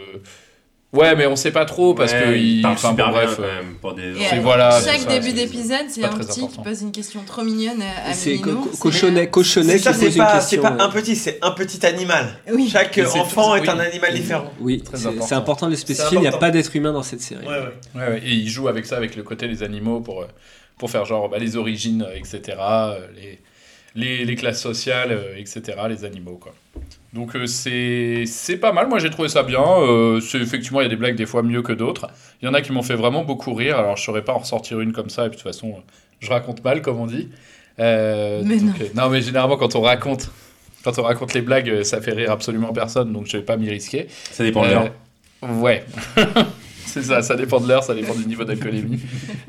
Ouais, mais on sait pas trop parce Ouais, que il il, parle enfin, super bon, bien, bref. quand euh, même, pour des- voilà, chaque ça, début d'épisode, c'est pas un très petit important. qui pose une question trop mignonne à, à C'est co- cochonnet, cochonnet ça, pose c'est une pas, c'est pas un euh, petit, c'est un petit animal. Oui. Chaque c'est enfant tout- est un oui. animal différent. Oui, Très c'est important. c'est important de le spécifier. Il n'y a pas d'être humain dans cette série. Ouais, ouais. Et il joue avec ça, avec le côté des animaux pour, euh, pour faire genre bah, les origines, euh, etc., euh, les, les, les classes sociales, euh, etc., les animaux, quoi. Donc euh, c'est c'est pas mal, moi j'ai trouvé ça bien. Euh, c'est- effectivement, il y a des blagues des fois mieux que d'autres. Il y en a qui m'ont fait vraiment beaucoup rire, alors je saurais pas en ressortir une comme ça, et puis de toute façon, euh, je raconte mal, comme on dit. Euh, Mais donc, non. euh, non, mais généralement, quand on raconte, quand on raconte les blagues, ça fait rire absolument personne, donc je vais pas m'y risquer. Ça dépend de l'heure. Ouais. [LAUGHS] C'est ça, ça dépend de l'heure, ça dépend du niveau d'alcoolémie.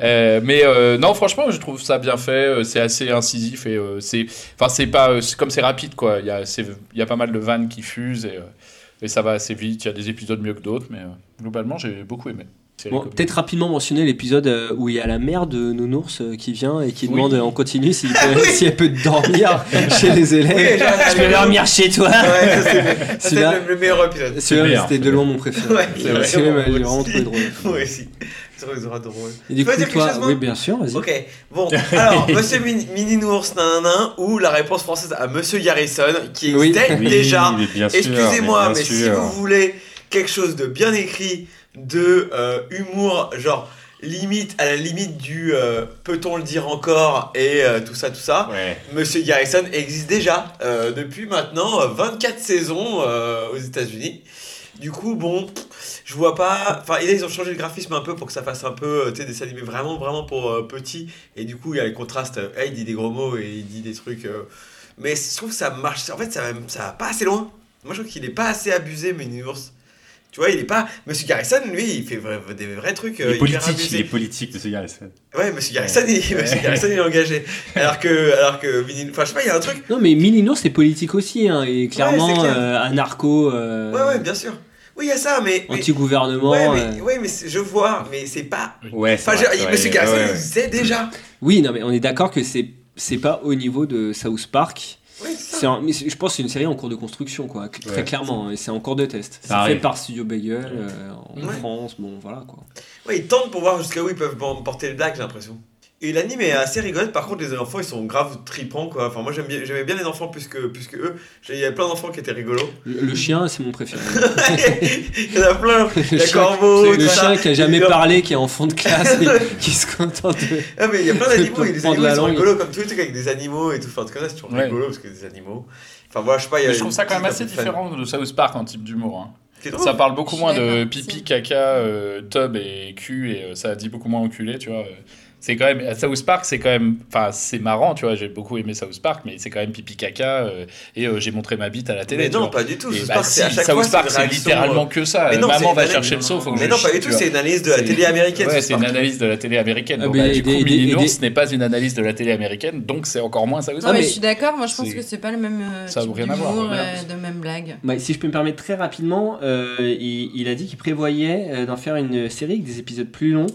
Euh, mais euh, non, franchement, je trouve ça bien fait. euh, C'est assez incisif et c'est, enfin, c'est pas, comme c'est rapide quoi. Il y a, y a pas mal de vannes qui fusent et, et ça va assez vite. Il y a des épisodes mieux que d'autres, mais globalement, j'ai beaucoup aimé. Bon, peut-être rapidement mentionner l'épisode euh, où il y a la mère de Nounours euh, qui vient et qui Oui. demande euh, en continu s'il [LAUGHS] peut- si elle peut dormir [LAUGHS] chez les élèves. Oui, Je peux dormir chez toi. Ouais, [LAUGHS] Celui-là- le, le meilleur épisode. C'était de loin mon préféré. Ouais, C'est vrai, vraiment, trouvé drôle. Moi aussi. Je trouve ça drôle. Et du Tu veux coup, dire toi, chose, oui, bien sûr, vas-y. Ok, bon, alors, Monsieur Mini, Mini Nours, nanana, ou la réponse française à Monsieur Garrison, qui existait Oui, déjà. Excusez-moi, mais si vous voulez quelque chose de bien écrit, de euh, humour, genre limite à la limite du euh, peut-on le dire encore et euh, tout ça, tout ça. Ouais. Monsieur Garrison existe déjà depuis maintenant euh, 24 saisons aux États-Unis. Du coup, bon, je vois pas. Enfin, ils ont changé le graphisme un peu pour que ça fasse un peu, tu sais, des animés vraiment, vraiment pour petits. Et du coup, il y a les contrastes. Il dit des gros mots et il dit des trucs. Mais je trouve que ça marche. En fait, ça, va- ça va pas assez loin. Moi, je trouve qu'il est pas assez abusé, mais Ours. Tu vois, il est pas. Monsieur Garrison, lui, il fait vra- des vrais trucs. Il euh, est politique, il est politique de ce gars. Ouais, Monsieur Garrison, il, Ouais. [LAUGHS] Monsieur Garrison, il est engagé. [LAUGHS] Alors que, alors que, enfin, je sais pas, il y a un truc. Non, mais Mini Nours, c'est politique aussi. Hein, et clairement, c'est clair. euh, anarcho, euh, Ouais, ouais, bien sûr. Oui, il y a ça, mais. anti-gouvernement. Ouais, mais, euh. ouais, mais je vois, mais c'est pas. Ouais, Enfin, vrai, je- Monsieur ouais, Garrison, ouais, il ouais. sait déjà. Oui, non, mais on est d'accord que c'est c'est pas au niveau de South Park. C'est un- mais je pense que c'est une série en cours de construction, quoi, très Ouais. clairement, hein, et c'est en cours de test. Ça C'est fait par Studio Bagel euh, en Ouais. France, bon voilà quoi. Ouais, ils tentent pour voir jusqu'à où ils peuvent por- porter le blague, j'ai l'impression. Et l'anime est assez rigolote, par contre, les enfants ils sont grave tripants quoi. Enfin, moi bien- j'aimais bien les enfants plus que, plus que eux. Il y a plein d'enfants qui étaient rigolos. Le, le chien, c'est mon préféré. [LAUGHS] Il y en a plein. le Il y a chien, Corbeau, le chien qui a jamais parlé, qui est en fond de classe, et [LAUGHS] qui se contente de. Ah, mais il y a plein d'animaux, et les prendre animaux ils sont rigolos comme tous les trucs avec des animaux et tout. Enfin, en tout cas, c'est toujours Ouais. rigolo parce que des animaux. Enfin, voilà, je sais pas, il y a je trouve ça quand même assez différent de South Park en type d'humour. hein. Ça parle beaucoup moins de pipi, caca, euh, tub et cul, et euh, ça dit beaucoup moins enculé, tu vois. euh. C'est quand même. à South Park, c'est quand même. Enfin, c'est marrant, tu vois. J'ai beaucoup aimé South Park, mais c'est quand même pipi, caca, euh, et euh, j'ai montré ma bite à la télé. Mais non, vois. pas du tout. South bah Park, si, c'est à chaque South fois, c'est Park, littéralement euh, que ça. Mais non, Maman va chercher le seau, faut que Mais je non, pas du tout, c'est une analyse de la télé américaine. Ouais, c'est une analyse de la télé américaine. Ah, Donc, mais bah, du coup, des- n'est pas une analyse de la télé américaine, donc c'est encore moins South Non, Park. mais mais- je suis d'accord, moi je pense que c'est pas le même euh, Ça rien à voir, de même blague. Bah, si je peux me permettre très rapidement, il, a dit qu'il prévoyait d'en faire une série avec des épisodes plus longs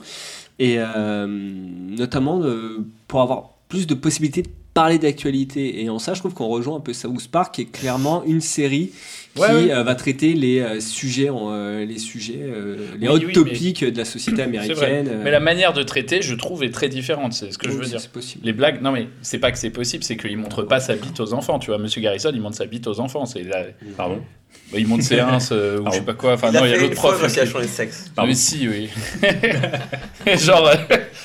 et euh, notamment euh, pour avoir plus de possibilités de parler d'actualité. Et en ça, je trouve qu'on rejoint un peu South Park, qui est clairement une série qui Ouais, ouais. euh, va traiter les euh, sujets, euh, les sujets, les Oui, hot oui, mais- topics de la société américaine. Mais la manière de traiter, je trouve, est très différente. C'est ce que je veux dire. C'est possible. Les blagues, non mais c'est pas que c'est possible, c'est qu'il montre pas sa bite aux enfants. Tu vois, Monsieur Garrison, il montre sa bite aux enfants. C'est la- Pardon bah, il montre ses [LAUGHS] euh, ou je sais pas quoi. Enfin Il non, il y a l'autre prof. qu'il a qui- changé de sexe. Ah, mais si, oui. [LAUGHS] Genre, euh,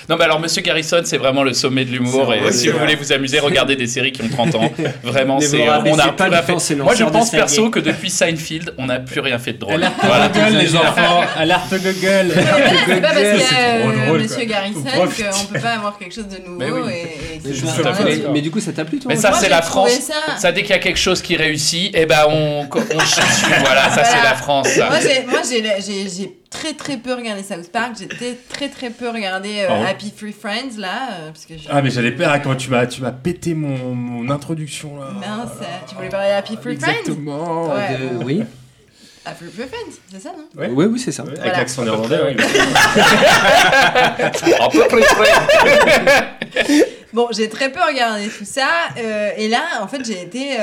non, mais alors, Monsieur Garrison, c'est vraiment le sommet de l'humour. Et vrai, si vous voulez vous amuser, regardez des séries qui ont 30 ans. [LAUGHS] Vraiment, c'est. euh, on a pas plus le rien fait. temps, Moi, je pense perso que depuis Seinfeld, on n'a plus rien fait de drôle. Alerte Voilà. Google, les enfants Alerte Google C'est pas parce qu'il y C'est a trop euh, Monsieur. Garrison qu'on peut pas avoir quelque chose de nouveau. Mais à du coup, ça t'a plu, toi Mais ça, c'est la France. ça- Ça, dès qu'il y a quelque chose qui réussit, eh ben, on, Voilà, ça, c'est la France. Moi, j'ai, très très peu regardé South Park. J'ai très très peu regardé euh, Happy Free Friends là. euh, parce que Ah mais j'allais peur hein, quand tu m'as tu m'as pété mon, mon introduction là. Mince, euh, tu voulais parler de Happy Free Friends Exactement. Ouais. De- Oui, Happy Free Friends, c'est ça, non Ouais. oui, oui, c'est ça. Ouais, Avec Voilà. l'accent néerlandais, [LAUGHS] près. Bon, j'ai très peu regardé tout ça. euh, et là, en fait, j'ai été.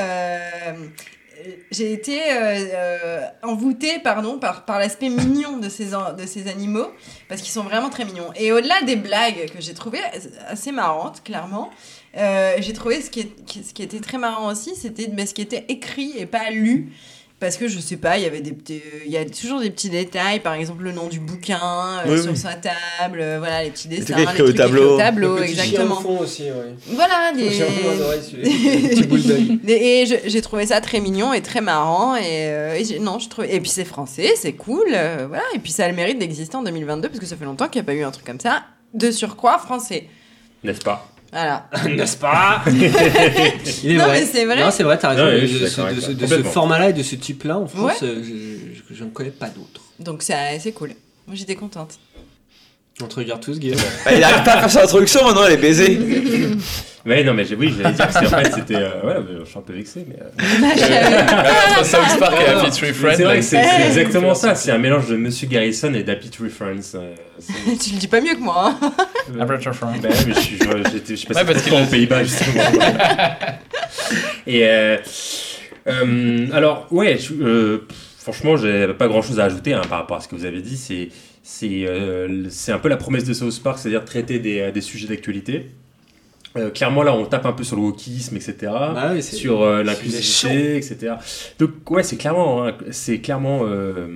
J'ai été euh, euh, envoûtée pardon, par, par l'aspect mignon de ces, de ces animaux, parce qu'ils sont vraiment très mignons. Et au-delà des blagues que j'ai trouvées assez marrantes, clairement, euh, j'ai trouvé ce qui, est- ce qui était très marrant aussi, c'était ce qui était écrit et pas lu. Parce que je sais pas, il y avait des petits- il y a toujours des petits détails, par exemple le nom du bouquin euh, Oui, sur oui. sa table, euh, voilà les petits dessins, les au trucs écrits tableau. au tableau, Le petit chien au exactement. fond aussi, ouais. Voilà, [LAUGHS] des... [LAUGHS] Des- Et j'ai trouvé ça très mignon et très marrant. Et, euh, non, je trouve... et puis c'est français, c'est cool. euh, voilà. Et puis ça a le mérite d'exister en 2022 parce que ça fait longtemps qu'il n'y a pas eu un truc comme ça. De surcroît, français. N'est-ce pas? Voilà. [LAUGHS] N'est-ce pas [LAUGHS] Il est Non, vrai. mais c'est vrai. Non, c'est vrai, t'as raison. Ouais, de, je suis de d'accord ce, avec de toi. ce- de ce Complètement. format-là et de ce type-là, en France, Ouais. euh, je, je, je ne connais pas d'autres. Donc c'est c'est cool. Moi j'étais contente. On te regarde tous, Guillaume. [LAUGHS] Bah, il arrive pas à faire son introduction, maintenant elle est baisée. [LAUGHS] Ouais, non, mais j'ai- oui, j'allais dire que c'est- en fait, c'était. euh, ouais, mais je suis un peu vexé, mais. euh, [LAUGHS] Entre South Park et Happy Tree Friends. C'est vrai que c'est exactement ça, c'est un mélange de Monsieur Garrison et d'Happy Tree Friends. euh, c'est- tu le dis pas mieux que moi. hein. Happy Tree Friends. Bah ouais, mais je suis, je, j'étais- je suis passé Ouais, parce trop de temps qu'il aux Pays-Bas justement. Et euh, euh, alors ouais, je- euh, pff, franchement, j'ai pas grand-chose à ajouter hein, par rapport à ce que vous avez dit. C'est c'est euh, c'est un peu la promesse de South Park, c'est-à-dire traiter des, des sujets d'actualité. Euh, clairement, là, on tape un peu sur le wokisme, etc. Oui, c'est- sur euh, c'est l'inclusivité, etc. Donc, ouais, c'est clairement, hein, c'est clairement, euh,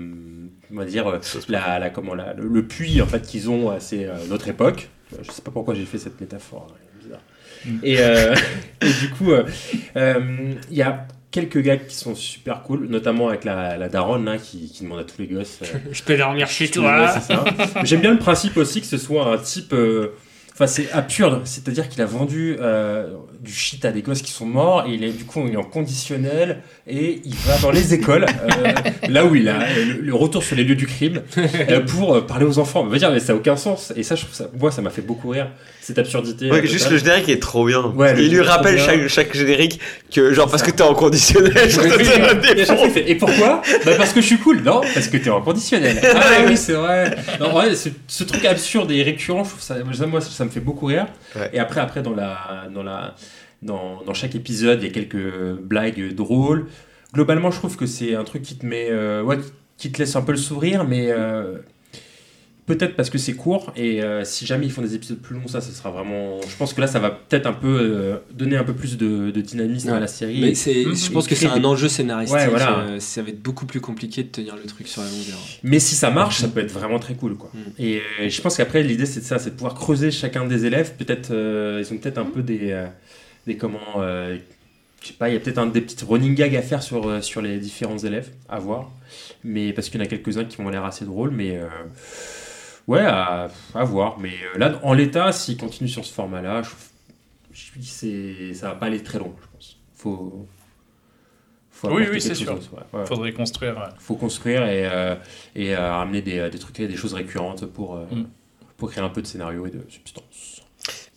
on va dire, euh, la, la- comment, la- le, le puits en fait qu'ils ont à ces, euh, notre époque. Je sais pas pourquoi j'ai fait cette métaphore, hein, bizarre. Et, euh, [LAUGHS] et du coup, euh, euh, il y a quelques gars qui sont super cool, notamment avec la, la daronne là, qui, qui demande à tous les gosses. euh, [LAUGHS] Je peux dormir chez toi. J'aime bien le principe aussi que ce soit un type. euh, Enfin, c'est absurde. C'est-à-dire qu'il a vendu euh, du shit à des gosses qui sont morts et il est du coup il est en conditionnel et il va dans les écoles, euh, [LAUGHS] là où il a le, le retour sur les lieux du crime, euh, [LAUGHS] pour euh, parler aux enfants. On va dire, mais ça n'a aucun sens. Et ça, je trouve ça, moi, ça m'a fait beaucoup rire cette absurdité. Ouais, euh, juste le générique est trop bien. Ouais, il lui rappelle chaque, chaque générique que, genre, parce que t'es en conditionnel, je te Et pourquoi? Bah Parce que je suis cool. Non, parce que t'es en conditionnel. [LAUGHS] Ah oui, c'est vrai. Non, ouais, ce, ce truc absurde et récurrent, je trouve ça, ça, moi, ça me fait beaucoup rire. Ouais. Et après, après dans, la, dans, la, dans, dans chaque épisode, il y a quelques blagues drôles. Globalement, je trouve que c'est un truc qui te met, euh, ouais, qui te laisse un peu le sourire, mais euh, peut-être parce que c'est court. Et euh, si jamais ils font des épisodes plus longs, ça, ce sera vraiment. Je pense que là, ça va peut-être un peu euh, donner un peu plus de, de dynamisme à la série. Mais c'est, Mhm. je pense que Et c'est un enjeu scénaristique. Ouais, voilà. euh, ça va être beaucoup plus compliqué de tenir le truc sur la longueur. Mais si ça marche, ça peut être vraiment très cool. Quoi. Et euh, je pense qu'après, l'idée, c'est de ça, c'est de pouvoir creuser chacun des élèves. Peut-être, euh, ils ont peut-être un peu des, euh, des comment, euh, je sais pas, il y a peut-être un, des petites running gags à faire sur, sur les différents élèves, à voir. Mais parce qu'il y en a quelques-uns qui vont l'air assez drôles, mais euh, ouais, à, à voir. Mais euh, là, en l'état, s'ils continuent sur ce format-là, je, je ça va pas aller très loin, je pense. Faut, faut Oui, oui, c'est sûr. ouais. Ouais. Faudrait construire. ouais. faut construire et, euh, et euh, ramener des, des trucs, des choses récurrentes pour, euh, Mm. pour créer un peu de scénario et de substance.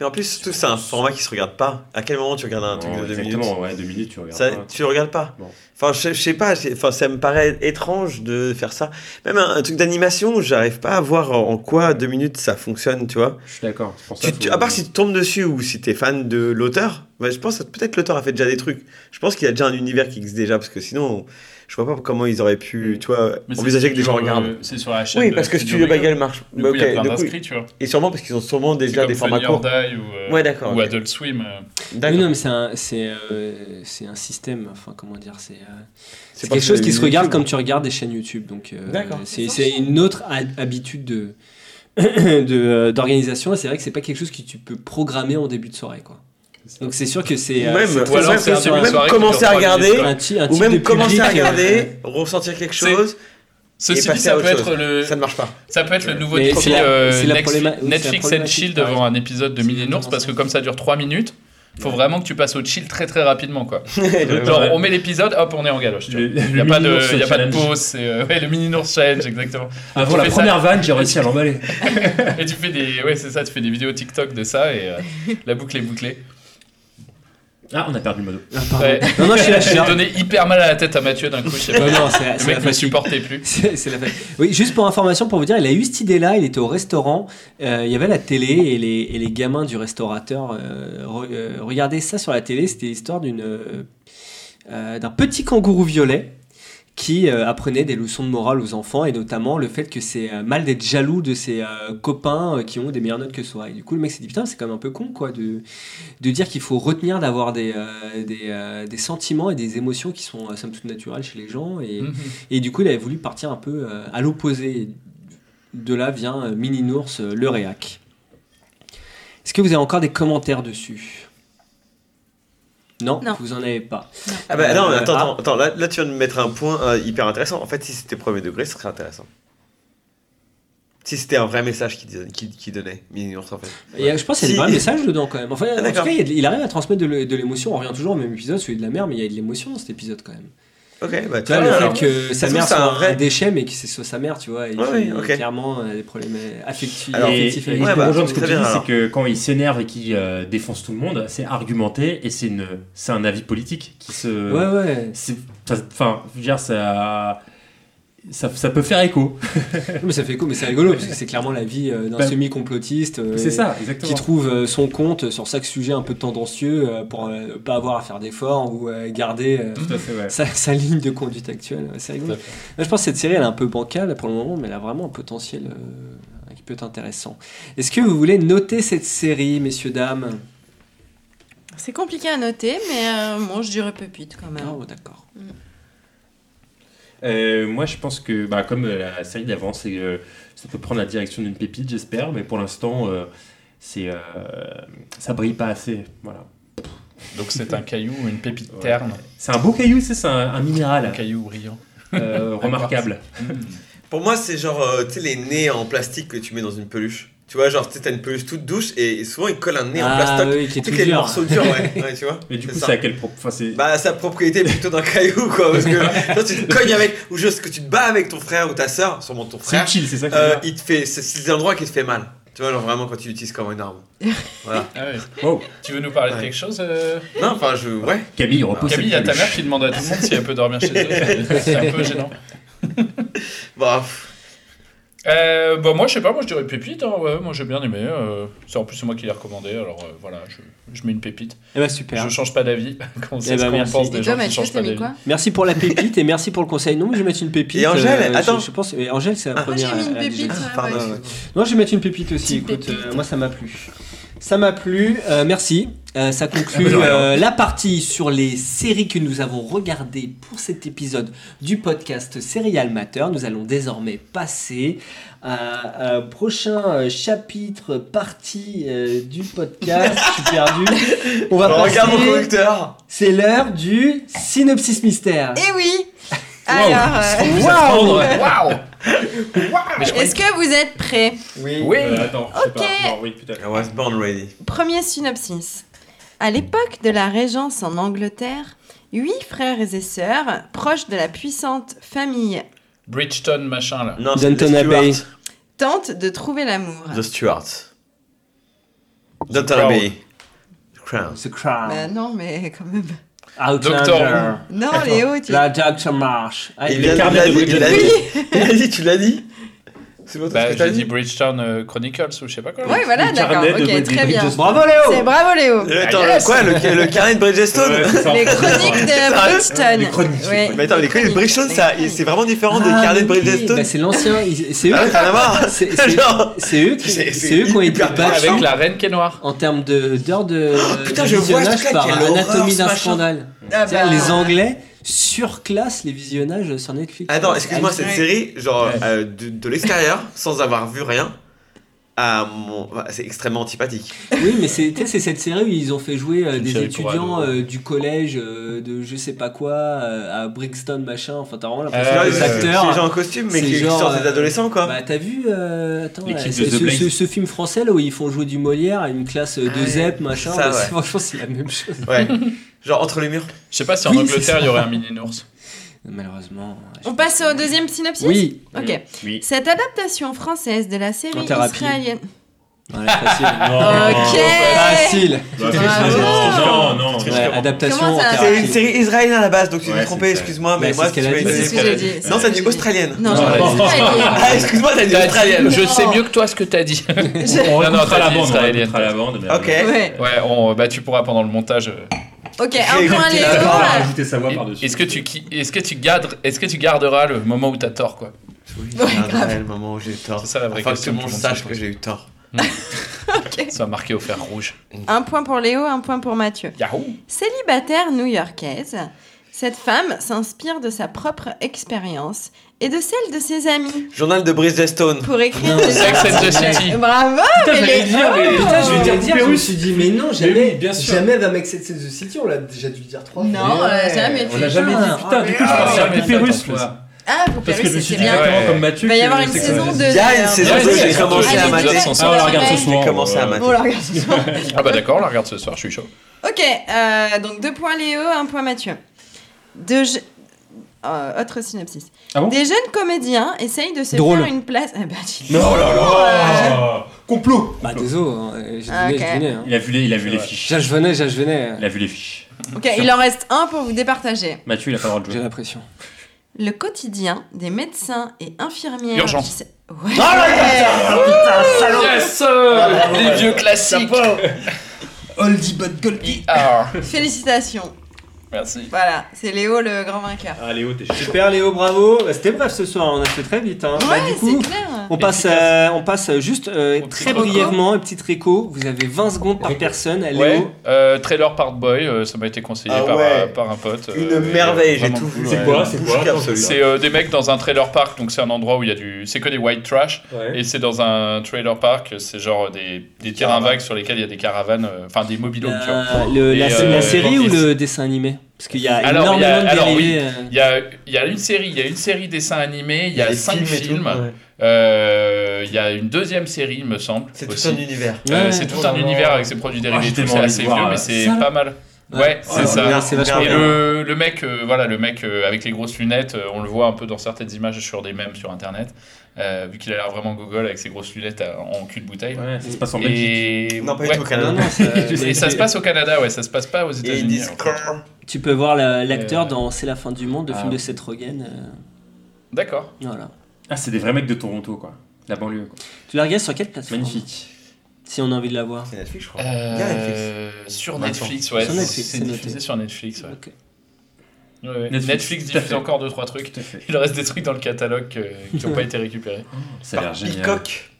Mais en plus, surtout, c'est un format qui se regarde pas. À quel moment tu regardes un truc Non, de 2 exactement, minutes ouais, deux minutes, tu regardes Ça, pas. Tu le regardes pas. Enfin, je, je sais pas, enfin, ça me paraît étrange de faire ça. Même un, un truc d'animation, j'arrive pas à voir en, quoi 2 minutes ça fonctionne, tu vois. Je suis d'accord. Tu- tu- à part si tu tombes dessus ou si t'es fan de l'auteur, bah, je pense que peut-être l'auteur a fait déjà des trucs. Je pense qu'il y a déjà un univers qui existe déjà, parce que sinon, je vois pas comment ils auraient pu, tu vois, Mais envisager que des gens Studio, regardent. euh, c'est sur la chaîne Oui, parce que Studio Bagel. Marche. Du Bah, coup, il y a plein coup, tu vois. Et sûrement parce qu'ils ont sûrement déjà comme des formats courts. Ou, euh, Ouais, d'accord, ou ok. Adult Swim. euh. D'accord. Non, mais c'est un, c'est, euh, c'est un système, enfin, comment dire, c'est, euh, C'est quelque chose qui se YouTube. regarde comme tu regardes des chaînes YouTube. Donc, euh, D'accord. c'est, c'est une autre ha- habitude de, [COUGHS] de, euh, d'organisation. Et c'est vrai que c'est pas quelque chose que tu peux programmer en début de soirée, quoi. Donc c'est sûr que c'est. euh, Même, ou alors c'est même commencer à regarder, un ou même commencer à euh, regarder, ressentir quelque C'est- chose. Ceci Et dit, passer ça à peut être chose. le. Ça ne marche pas. Ça peut être le nouveau défi c'est la- euh, la Netflix and chill devant un épisode de Mini Nours parce que comme ça dure 3 minutes, faut vraiment que tu passes au chill très très rapidement quoi. [LAUGHS] Genre on met l'épisode, hop on est en galoche. Il y a pas de, y a pas de pause, c'est euh, ouais, le Mini Nours challenge exactement. Avant la fais ça- première vanne, j'ai réussi à l'emballer. [LAUGHS] Et tu fais des, ouais c'est ça, tu fais des vidéos TikTok de ça et euh, la boucle est bouclée. Ah, on a perdu le modo. Ah, pardon. Ouais. Non, non, je suis là, je suis J'ai là. donné hyper mal à la tête à Mathieu d'un coup. Je sais pas. Non, non, c'est la- le c'est mec me fatigue. supportait plus. [LAUGHS] C'est c'est la fête. Oui, juste pour information, pour vous dire, il a eu cette idée-là, il était au restaurant, euh, il y avait la télé et les, et les gamins du restaurateur euh, re- euh, regardaient ça sur la télé, c'était l'histoire d'une, euh, euh, d'un petit kangourou violet qui euh, apprenait des leçons de morale aux enfants et notamment le fait que c'est euh, mal d'être jaloux de ses euh, copains euh, qui ont des meilleures notes que soi. Et du coup, le mec s'est dit putain, c'est quand même un peu con quoi de, de dire qu'il faut retenir d'avoir des, des, des sentiments et des émotions qui sont somme toute naturelles chez les gens. Et, Mhm. et du coup, il avait voulu partir un peu à l'opposé. De là vient Mini Nours, le réac. Est-ce que vous avez encore des commentaires dessus? Non, Non. vous en avez pas. Ah bah non, Euh, attends, ah. attends, attends, là, là tu viens de mettre un point euh, hyper intéressant. En fait, si c'était premier degré, ce serait intéressant. Si c'était un vrai message qu'il disait- qu'il qu'il donnait, en fait. Et euh, je pense qu'il y a Si- des vrais messages dedans quand même. Enfin, en tout d'accord. cas, il, a il arrive à transmettre de l'émotion. On revient toujours au même épisode, celui de la mer, mais il y a de l'émotion dans cet épisode quand même. Ok, bah Tu vois, le alors. fait que sa mère soit c'est un vrai- déchet, mais que c'est soit sa mère, tu vois, et Ouais, clairement a des problèmes affectifs. Alors, et, affectifs et pour Ouais, bah, ce que tu dis, c'est que quand il s'énerve et qu'il euh, défonce tout le monde, c'est argumenté et c'est une, c'est un avis politique qui se. Ouais, ouais. Enfin, je veux dire, ça, ça, ça peut faire écho. [LAUGHS] mais ça fait écho, mais c'est rigolo parce que c'est clairement la vie euh, d'un Bah, semi-complotiste euh, c'est ça, exactement. qui trouve euh, son compte sur chaque sujet un peu tendancieux euh, pour euh, pas avoir à faire d'efforts ou euh, garder euh, Tout à fait, ouais. sa, sa ligne de conduite actuelle. C'est rigolo. Je pense que cette série elle est un peu bancale pour le moment, mais elle a vraiment un potentiel euh, qui peut être intéressant. Est-ce que vous voulez noter cette série, messieurs, dames? C'est compliqué à noter, mais euh, moi je dirais pépite quand même. Oh, d'accord. Euh, moi, je pense que, bah, comme euh, la série d'avant, c'est, euh, ça peut prendre la direction d'une pépite, j'espère, mais pour l'instant, euh, c'est, euh, ça brille pas assez. Voilà. Donc c'est un caillou, une pépite Ouais. terne, C'est un beau caillou, c'est ça, un, un un minéral caillou brillant. euh, [LAUGHS] remarquable. Pour moi, c'est genre, euh, tu sais, les nez en plastique que tu mets dans une peluche. Tu vois, genre, tu sais, t'as une peluche toute douce et souvent ils collent un nez en Ah plastoc. oui, qui est Tu sais, tout dur. morceau dur, ouais. [LAUGHS] ouais, tu vois. Mais du coup, c'est à quel propos enfin, c'est- Bah, sa propriété est plutôt d'un caillou, quoi. Parce que [LAUGHS] toi, tu te cognes avec, ou juste que tu te bats avec ton frère ou ta soeur, sûrement ton c'est frère, utile, c'est ça que euh, il te fait, c'est c'est l'endroit qui te fait mal. Tu vois, genre vraiment quand tu l'utilises comme une arme. Voilà. [LAUGHS] Ah ouais. Wow. Tu veux nous parler de quelque chose euh Non, enfin, je. Ouais. Camille repose Camille, il y a ta mère qui demande à tout le monde si elle peut dormir chez elle. C'est un peu gênant. Bah, pff, Euh, bah moi je sais pas, moi je dirais pépite, hein, ouais, moi j'ai bien aimé. euh, c'est en plus c'est moi qui l'ai recommandé, alors euh, voilà, je, je mets une pépite. Eh super. Je change pas d'avis. [LAUGHS] On sait Eh ce ben, qu'on merci. pense des gens qui changent pas d'avis. Merci pour la pépite et merci pour le conseil. Non, mais je vais mettre une pépite. Et Angèle, euh, je- attends. Je, pense. et Angèle, c'est la Ah. Moi première. j'ai mis une pépite. pardon. ouais. Non, je vais mettre une pépite aussi. Écoute, pépite. euh, moi ça m'a plu. Ça m'a plu. Euh, merci. Euh, ça conclut Ah, euh, la partie sur les séries que nous avons regardées pour cet épisode du podcast Serial Matter. Nous allons désormais passer à un prochain chapitre, partie euh, du podcast. Je suis perdu. On va Alors, [LAUGHS] regarde mon passer. conducteur. C'est l'heure du synopsis mystère. Eh oui Alors, euh, Waouh Waouh est-ce que vous êtes prêts Oui. Oui Euh, attends, je sais Ok. pas. Non, oui, peut-être. I was born ready. Premier synopsis. À l'époque de la Régence en Angleterre, huit frères et sœurs, proches de la puissante famille, Bridgeton machin là. Non, c'est Downton The Abbey. Stuarts. tentent de trouver l'amour. The Stuarts. Downton Crown. Abbey. The Crown. C'est Crown. Bah non, mais quand même. Outlander. Doctor Non, Léo, tu... La Doctor March. Ah, Il il l'a dit, tu l'as dit C'est toi Bah que t'as dit dit Bridgetown euh, Chronicles ou je sais pas quoi. Ouais, voilà, Le d'accord. Ok, très bien. Bravo C'est Léo bravo, Léo. Euh, Attends, Ah, yes. quoi le, le carnet de Bridgestone. Les chroniques de Bridgeton. Les chroniques. Ouais. Mais attends, les chroniques de Bridgestone, c'est vraiment différent des Ah, carnets de. Bridgestone Bah, c'est l'ancien. C'est eux, Ah, c'est- [LAUGHS] c'est- Genre- c'est eux qui, C'est- c'est c'est eux qui ont été battus Avec la reine qui est noire. en termes de- d'heures de, putain, de je vois par Anatomie d'un scandale. Ah bah. Les Anglais surclassent les visionnages sur Netflix. Attends, excuse-moi, cette série, genre, Ouais. euh, de, de l'extérieur, [LAUGHS] sans avoir vu rien, mon... bah, c'est extrêmement antipathique. Oui, mais c'est tu sais, c'est cette série où ils ont fait jouer euh, des étudiants euh, du collège euh, de je sais pas quoi euh, à Brixton machin. Enfin, t'as vraiment l'impression C'est que c'est acteurs. des gens en costume, mais c'est qui, genre, sortent des adolescents, quoi. Bah t'as vu euh, attends, là, c'est- ce, Blaze. ce- ce film français là où ils font jouer du Molière à une classe de Ouais, ZEP machin ça, bah, ouais. c'est- franchement c'est la même chose Ouais. [LAUGHS] Genre entre les murs. Je sais pas si en Oui, Angleterre ça. il y aurait un mini ours. malheureusement je On passe au deuxième synopsis oui Ok. Oui. Cette adaptation française de la série En thérapie. israélienne. Ouais, facile [LAUGHS] Ok. facile Bah, Bravo. Non, non, Ouais, non. adaptation Comment ça. C'est une série israélienne à la base, donc tu Ouais, t'es c'est trompé, ça. excuse-moi, mais moi c'est ce qu'elle a tu m'as dit. donné- C'est ce que j'ai dit. Non, que dit australienne. Non, Non, israélienne. Ah, excuse-moi, t'as dit T'as dit- australienne. Je sais Non. mieux que toi ce que t'as dit. On Non, non, recoupera t'as la dit bande, on israélienne. recoupera la bande. mais Ok. Ouais. Ouais, on, bah tu pourras pendant le montage euh, Ok, un point Léo. rajouter sa voix par-dessus. Est-ce que tu est-ce que tu gardes est-ce que tu garderas le moment où t'as tort quoi Oui, Ouais, je garderai grave. le moment où j'ai tort. C'est ça la vraie que question tout le monde que tout le monde sache que j'ai eu tort. [LAUGHS] Ça va marquer au fer rouge. Un point pour Léo, un point pour Mathieu. Yahoo Célibataire new-yorkaise, cette femme s'inspire de sa propre expérience et de celle de ses amis Journal de Bridget Stone. pour écrire Non, des Sex and the City. Bravo Putain, mais les- dire, mais putain, je vais dire, je me russe. suis dit, mais non, Mais jamais, oui, bien sûr. jamais va and the City, on l'a déjà dû le dire trois fois. Non, on l'a jamais On l'a jamais dit, Ah, putain, du coup, je ah, pensais à moi. Ah, Poupée Parce que je me suis bien. exactement Ouais. comme Mathieu. Il va y avoir une saison ça- 2. Il y a une saison Ouais, 2, c'est- j'ai commencé à mater. Ah, on la regarde ce soir. J'ai commencé à ouais. mater. Bon, on la regarde ce soir. [LAUGHS] Ah bah d'accord, on la regarde ce soir, je suis chaud. Ok, euh, donc deux points Léo, un point Mathieu. De je- euh, autre synopsis. Ah bon Des jeunes comédiens essayent de se Drôle. faire une place. Ah bah, dis- Non, oh là là Complot Bah, désolé, hein, j'ai Ah, deviné, ok. je devinais. Hein. Il a vu les, il a vu les fiches. Je venais, je venais. Il a vu les fiches. Ok, il en reste un pour vous départager. Mathieu, il a pas le droit de J'ai jouer. l'impression. Le quotidien des médecins et infirmières. Urgence. qui s- Ouais. Yes euh, Les vieux classiques Oldie but goldie. Ah, Félicitations. Merci. Voilà, c'est Léo le grand vainqueur. Ah, Léo, t'es Super Léo, bravo. Bah, C'était bref ce soir, on a fait très vite. Hein. Bah, Ouais, du c'est coup, clair. on passe, euh, on passe juste euh, très petit brièvement, une petite réco. Vous avez 20 secondes par personne. Léo, Ouais, euh, Trailer Park Boy, euh, ça m'a été conseillé Ah par, ouais. euh, par un pote. Une euh, merveille, j'ai tout vu. C'est quoi C'est euh, des mecs dans un trailer park, donc c'est un endroit où il y a du. C'est que des white trash. Ouais. Et c'est dans un trailer park, c'est genre des, des terrains vagues sur lesquels il y a des caravanes, euh, enfin des tu vois. la, la, euh, la série ou le dessin animé? Parce qu'il y a Alors, il y énormément a- de alors, oui. dérivés. euh. Il y a, il y a une série, il y a une série dessin animé, il y a cinq films tout, ouais. Euh, il y a une deuxième série, il me semble. C'est tout un univers. Euh, Ouais. c'est tout un univers avec ses produits dérivés, tout, tellement c'est assez vieux, mais c'est pas mal. Ouais, c'est ça. Et le, le mec, euh, voilà, le mec euh, avec les grosses lunettes, euh, on le voit un peu dans certaines images sur des mèmes sur internet, euh, vu qu'il a l'air vraiment gogol avec ses grosses lunettes en cul de bouteille. Ouais, ça se passe en Belgique. Et... Non, pas ouais. du tout au Canada. Non, non, ça- [LAUGHS] Et ça se passe au Canada, ouais, ça se passe pas aux Et ils États-Unis. disent en fait. Corps. Tu peux voir la- l'acteur Euh, dans C'est la fin du monde, le ah film de. Seth Rogen. euh, D'accord. voilà. Ah, c'est des vrais mecs de Toronto, quoi. La banlieue, quoi. Tu la regardes sur quelle plateforme? Magnifique. Si on a envie de la voir. C'est Netflix, je crois. Il y a Netflix. Euh, sur. Netflix, ouais. Sur Netflix, c'est diffusé noté. sur Netflix, ouais. Ok. Ouais, ouais. Netflix, Netflix, diffuse fait. encore 2-3 trucs. Il reste des trucs dans le catalogue que- qui n'ont [LAUGHS] pas été récupérés. Ça a l'air Par génial. Peacock.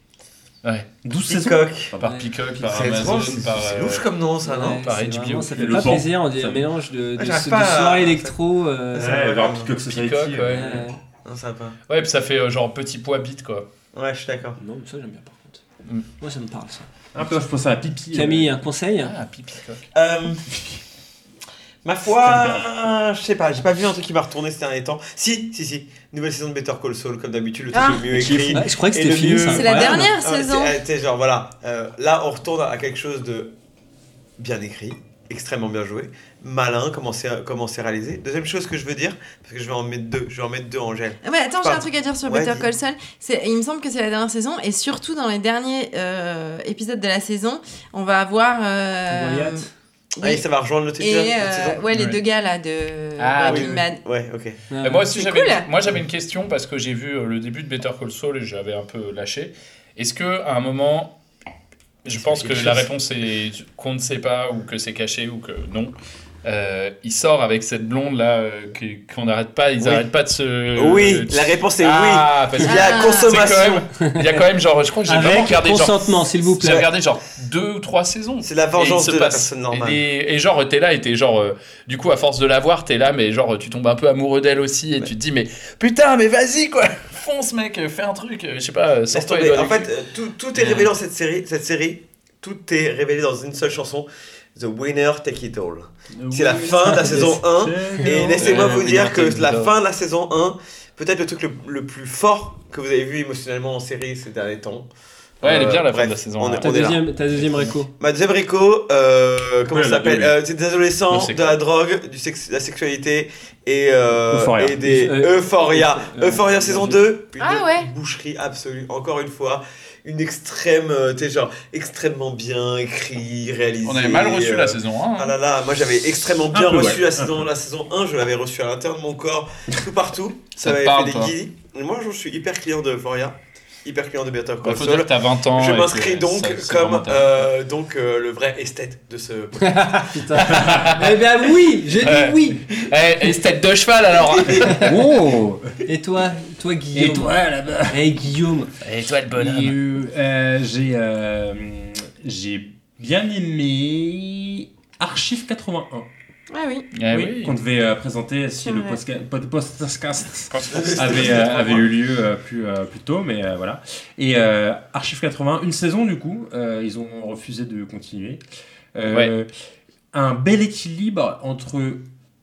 Ouais. 12 saisons. Peacock. Enfin, par. Peacock, par C'est Amazon, par. c'est euh, louche comme nom, ça, non par HBO. Ça fait Le pas plaisir, on dirait un mélange de, Ah, pas soirée électro. euh, Peacock Society. Peacock, ouais. ouais. ouais. Non, ça va pas. Ouais, puis ça fait euh, genre petit poids bit quoi. Ouais, je suis d'accord. Non, mais ça j'aime bien contre. Mm. Moi ça me parle ça. Un peu, je pense à Pipi. Camille, un conseil Ah, Peacock. Euh, ma foi, je sais pas, j'ai pas vu un truc qui m'a retourné ces derniers temps. Si, si, si. Nouvelle saison de Better Call Saul, comme d'habitude, le truc Ah. le mieux écrit. Ouais, Je croyais que c'était fini. mieux- ça, C'est la dernière Ah, saison. euh, sais, genre voilà, euh, là on retourne à quelque chose de bien écrit, extrêmement bien joué, malin, comment c'est comment c'est réalisé. Deuxième chose que je veux dire, parce que je vais en mettre deux, je vais en mettre deux en gel. Ouais, attends, j'ai un truc à dire sur Ouais, Better dis. Call Saul. C'est- Il me semble que c'est la dernière saison, et surtout dans les derniers euh, épisodes de la saison, on va avoir. euh, oui, Ah, et ça va rejoindre l'autre et épisode, euh, ouais, les Ouais. deux gars là de Ah, Breaking oui, Bad. Ouais, ok. Et moi aussi C'est j'avais cool. moi j'avais une question parce que j'ai vu euh, le début de Better Call Saul et j'avais un peu lâché. Est-ce que à un moment je pense que la réponse est qu'on ne sait pas ou que c'est caché ou que non. Euh, il sort avec cette blonde là euh, qu'on n'arrête pas, ils Oui. n'arrêtent pas de se. Oui, de- la réponse est Ah, oui. que Il y a Ah. consommation. même, il y a quand même genre, je crois que j'ai vraiment regardé genre, consentement, s'il vous j'ai plaît. regardé genre deux ou trois saisons. C'est la vengeance de la passe- personne normale. Et, et genre, t'es là et t'es genre, euh, du coup, à force de la voir, t'es là, mais genre, tu tombes un peu amoureux d'elle aussi et tu te dis, mais putain, mais vas-y quoi, fonce mec, fais un truc, euh, je sais pas, les tomber. doigts En fait, euh, tout, tout est révélé dans cette série, cette série. Tout est révélé dans une seule chanson. The Winner Take It All. C'est la fin de la saison 1. Et laissez-moi vous dire que la fin de la saison 1, peut-être le truc le, le plus fort que vous avez vu émotionnellement en série ces derniers temps. Ouais, elle est bien la Euh, fin de bref, la saison on est- Ta deuxième, ta deuxième réco. Ma deuxième réco, euh, comment Ouais, ça s'appelle Euh, C'est des adolescents, de la drogue, du sexe, de la sexualité et, euh, Euphoria. et des Euh, Euphoria. euh, Euphoria euh, saison euh, 2, une Ah ouais. boucherie absolue. Encore une fois, une extrême, euh, tu sais, genre extrêmement bien écrit, réalisé. On avait mal reçu euh, la saison 1. Ah là là, moi j'avais extrêmement bien peu, reçu ouais. la, saison, la saison 1, je l'avais reçu à l'intérieur de mon corps, tout partout. Ça Ça m'avait fait des guillis. Moi je suis hyper client de Euphoria. Hyper client de Better Bah, Call Saul. t'as 20 ans Je m'inscris donc ça- comme euh, donc euh, le vrai esthète de ce. [LAUGHS] Eh bien oui, j'ai dit Ouais. oui. Eh, tête de cheval alors [LAUGHS] Oh Et toi, toi Guillaume Et toi là-bas Hey Guillaume. Et toi le Et, euh, J'ai euh, j'ai bien aimé Archive 81. Ah oui. Eh oui, oui. qu'on devait euh, présenter si le podcast avait, euh, avait eu lieu euh, plus, euh, plus tôt, mais euh, voilà. Et euh, Archive 80, une saison du coup, euh, ils ont refusé de continuer. Euh, Un bel équilibre entre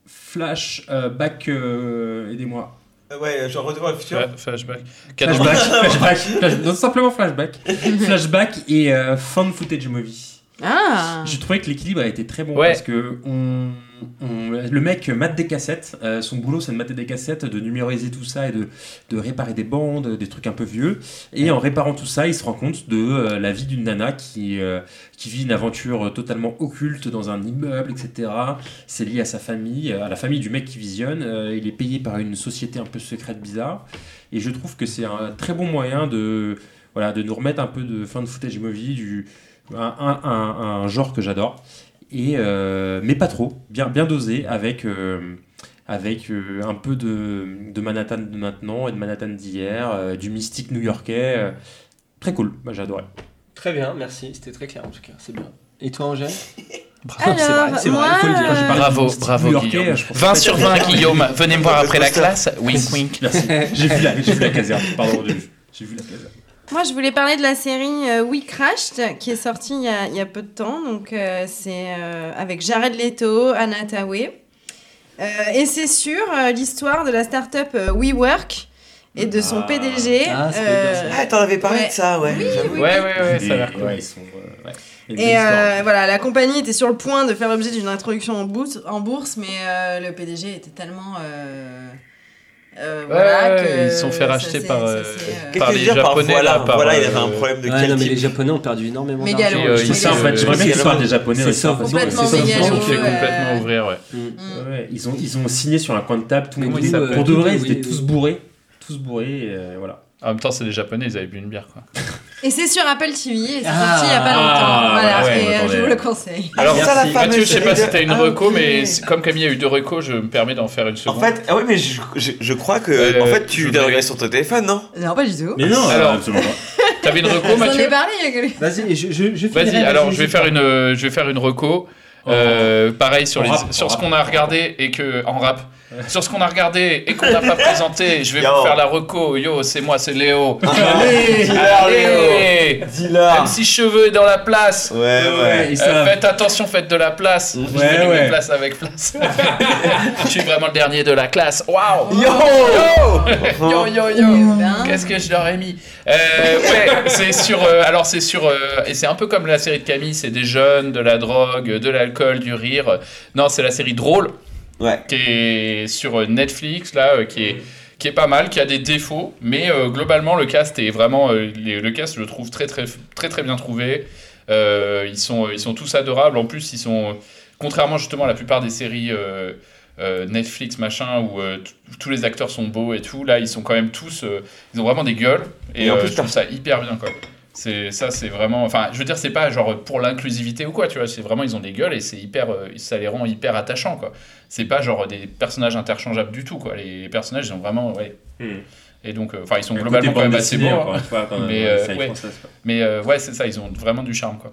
Flash, euh, Back, euh, aidez-moi. Ouais, genre Retour à le futur. Fla- Flashback. Flashback, Flashback. [LAUGHS] flashback, flash- non, simplement flashback. [LAUGHS] flashback et euh, fan footage movie. Ah J'ai trouvé que l'équilibre a été très bon Ouais. parce que on, on- le mec mate des cassettes. euh, son boulot, c'est de mater des cassettes, de numériser tout ça et de, de réparer des bandes, des trucs un peu vieux. Et en réparant tout ça, il se rend compte de euh, la vie d'une nana qui, euh, qui vit une aventure totalement occulte dans un immeuble, etc. C'est lié à sa famille, à la famille du mec qui visionne. Il est payé par une société un peu secrète, bizarre. Et je trouve que c'est un très bon moyen de, voilà, de nous remettre un peu de fin de footage movie, du, un, un- un- un genre que j'adore. Et, euh, mais pas trop, bien, bien dosé, avec, euh, avec euh, un peu de, de Manhattan de maintenant et de Manhattan d'hier, euh, du mystique new-yorkais. euh, très cool, moi j'ai adoré. Très bien, merci. C'était très clair en tout cas. C'est bien. Et toi Angèle [LAUGHS] Alors, C'est vrai, c'est vrai, il faut le dire. Bravo, bravo Guillaume. je pense 20 pas sur que- 20 Guillaume, venez me voir [LAUGHS] après la classe. Wink wink. Merci. J'ai vu, la- j'ai vu la [LAUGHS] caserne, pardon, j'ai vu la caserne. Moi, je voulais parler de la série euh, We Crashed, qui est sortie il y a, il y a peu de temps. Donc, euh, c'est euh, avec Jared Leto, Anna Tawai. Euh, et c'est sur euh, l'histoire de la start-up WeWork et de son Ah. PDG. Ah. Ah, t'en avais parlé ouais. de ça, ouais. Oui, oui, Ouais, ouais, ouais, ça a l'air cool. ouais, ils sont, euh, ouais. Et euh, voilà, la compagnie était sur le point de faire l'objet d'une introduction en bourse, en bourse mais euh, le PDG était tellement. euh, euh, Ouais, voilà, ouais, que ils se sont fait racheter par, euh, euh, Par les je par Japonais, voilà, là, par, voilà, il euh, avait un problème de Ouais, quel non, mais les Japonais ont perdu énormément d'argent. Euh, C'est ils soit vraiment- des japonais. c'est ça. Complètement mégalo. se sont fait euh, complètement ouvrir, ouais. Mm. mm. Ouais, ils, ont, ils ont signé sur un coin de table, tout le monde. euh, pour de vrai, ils étaient tous bourrés. Tous bourrés, euh, voilà. En même temps, c'est des Japonais, ils avaient bu une bière, quoi. [LAUGHS] Et c'est sur Apple TV et c'est Ah, sorti il y a pas longtemps. ah, voilà, ouais, et, euh, attendez. je vous le conseille. Alors, ça, Mathieu, je sais pas si t'as une de- reco, Ah, mais comme Camille a eu deux recos, je me permets d'en faire une En seconde. fait, ah oui, mais je, je, je crois que Euh, en fait, tu l'as regardé sur ton téléphone, non? Non, pas du tout. Mais non, Alors, absolument pas. T'avais une reco, [LAUGHS] J'en ai Mathieu? parlé il y a quelques- Vas-y, je, je, je Vas-y, alors je vais faire une, euh, je vais faire une reco. Euh, pareil sur, En les, rap, sur en ce qu'on a regardé et que en rap sur ce qu'on a regardé et qu'on n'a pas présenté je vais Yo. vous faire la reco yo c'est moi c'est Léo [LAUGHS] Allez. Léo Dis-la. MC Cheveux est dans la place Ouais, ouais. Euh, faites attention, faites de la place. je Ouais, vais ouais. place avec place. [LAUGHS] je suis vraiment le dernier de la classe. Waouh Yo Yo yo yo. Qu'est-ce que je leur ai mis Euh, Ouais, c'est sur. euh, alors c'est sur. euh, et c'est un peu comme la série de Camille, c'est des jeunes, de la drogue, de l'alcool, du rire. Non, c'est la série drôle Ouais. qui est sur Netflix là, euh, qui est qui est pas mal, qui a des défauts, mais euh, globalement le cast est vraiment euh, les- le cast je le trouve très très très très bien trouvé. Euh, ils sont ils sont tous adorables. En plus ils sont contrairement justement à la plupart des séries euh, euh, Netflix machin où euh, tous les acteurs sont beaux et tout. Là ils sont quand même tous euh, ils ont vraiment des gueules et, Et en euh, plus, je trouve ça hyper bien quoi. C'est ça, c'est vraiment. Enfin, je veux dire, c'est pas genre pour l'inclusivité ou quoi, tu vois. C'est vraiment, ils ont des gueules et c'est hyper, euh, ça les rend hyper attachants, quoi. C'est pas genre des personnages interchangeables du tout, quoi. Les personnages, ils ont vraiment, ouais. Hmm. Et donc, euh, enfin, ils sont globalement quand même assez beaux. encore hein. même, Mais euh, ouais, mais euh, ouais, c'est ça. Ils ont vraiment du charme, quoi.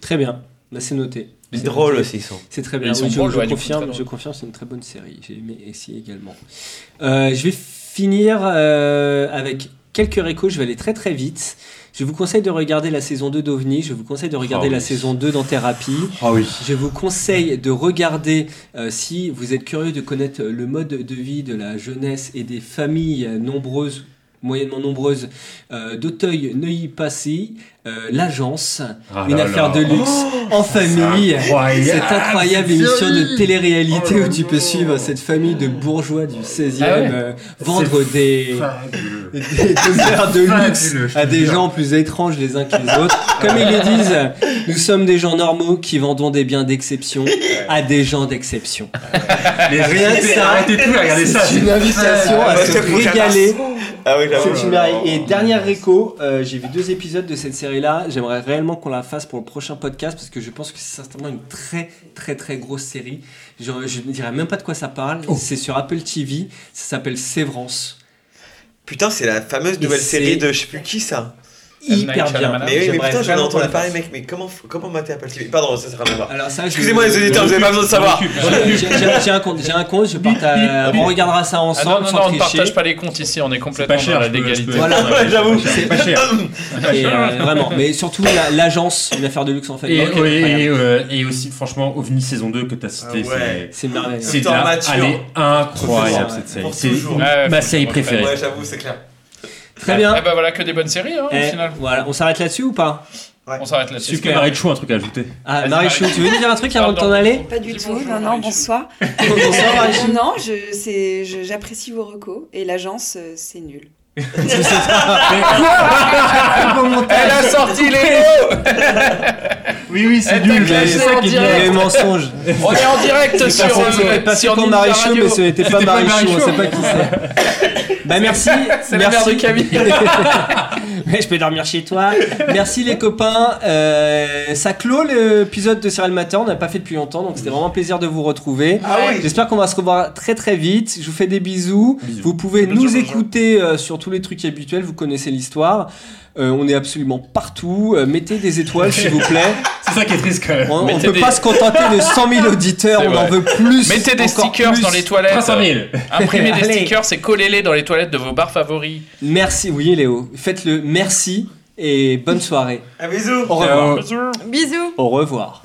Très bien. Là, c'est noté. C'est C'est drôle noté. aussi, ils sont. C'est très bien. ils sont Oui, je, drôles, je ouais, confirme, très je drôles. confirme, c'est une très bonne série. J'ai aimé ici également. Euh, je vais finir euh, avec quelques récos. Je vais aller très très vite. Je vous conseille de regarder la saison 2 d'OVNI. Je vous conseille de regarder Ah la oui. saison 2 dans Thérapie. Ah oui. Je vous conseille de regarder, euh, si vous êtes curieux de connaître le mode de vie de la jeunesse et des familles nombreuses, moyennement nombreuses, euh, d'Auteuil-Neuilly-Passy, euh, l'agence, Ah une là affaire là. de luxe en famille. incroyable, Cette incroyable émission de télé-réalité Oh où tu peux suivre cette famille de bourgeois du 16e Ah ouais. euh, vendre des, [LAUGHS] des demeures de luxe à des gens plus étranges les uns que les autres. Comme ils le disent, nous sommes des gens normaux qui vendons des biens d'exception à des gens d'exception. Mais Rien que ça, arrêtez tout, regardez ça. C'est une invitation à se régaler Ah oui, j'avoue. C'est une merveille. Et dernière réco, euh, j'ai vu deux épisodes de cette série-là. J'aimerais réellement qu'on la fasse pour le prochain podcast parce que je pense que c'est certainement une très très très grosse série. Je, je ne dirais même pas de quoi ça parle. C'est sur Apple TV. Ça s'appelle Sévrance. Putain, c'est la fameuse nouvelle série de je sais plus qui ça. Hyper bien. Mais oui, mais putain, j'en ai entendu parler, mec. Mais comment, comment mater Apple TV Pardon, ça à voir. Alors ça, je- Excusez-moi les auditeurs, vous avez pas besoin de savoir. J'ai un compte, j'ai un compte, je partage, on regardera ça Ah ensemble non, non, on ne partage pas les comptes ici, on est complètement pas cher, dans la légalité. Voilà, [LAUGHS] j'avoue. C'est pas cher. [LAUGHS] Euh, vraiment, mais surtout la- l'agence, une affaire de luxe en fait. Et, euh, aussi, franchement, OVNI saison 2 que tu as cité, Ah. C'est une merveille. c'est incroyable cette série. C'est ma série préférée. Ouais, j'avoue, c'est clair. Très bien. Eh ben voilà que des bonnes séries hein, Eh, au final. voilà, on s'arrête là-dessus ou pas On s'arrête là-dessus. Est-ce que Marichou a un truc à ajouter Ah, Vas-y, Marichou, Marie. tu veux nous dire un truc avant de t'en aller Pas du tout, non, non, bonsoir. [LAUGHS] Bonsoir Marichou. non, je, c'est, je- j'apprécie vos recos et l'agence, euh, c'est nul. [LAUGHS] [LAUGHS] Elle a sorti les mots Oui, oui, c'est Elle t'a nul. C'est ça en qui est direct. Les mensonges. On est en direct sur, C'était euh, pas sur Ninja Marichou, Radio. mais ce n'était pas C'était pas Marichou, on Marichou. sait pas qui c'est. Bah merci. [LAUGHS] C'est la mère de Camille. [LAUGHS] Mais je peux dormir chez toi. Merci les copains. Euh, ça clôt l'épisode de Serial Matter. On n'a pas fait depuis longtemps, donc c'était vraiment un plaisir de vous retrouver. Ah oui. J'espère qu'on va se revoir très très vite. Je vous fais des bisous. Bisous. Vous pouvez nous écouter euh, sur tous les trucs habituels. Vous connaissez l'histoire. Euh, on est absolument partout. Euh, mettez des étoiles s'il vous plaît. [LAUGHS] C'est ça qui est triste quand même. On ne peut des- pas se contenter de 100 000 auditeurs. On en veut plus. Mettez des stickers plus. dans les toilettes. 300 000. Imprimez des Allez. stickers et collez-les dans les toilettes de vos bars favoris. Merci. Oui Léo. Faites-le. Merci et bonne soirée. Un bisou. Au revoir. Bisous Au revoir.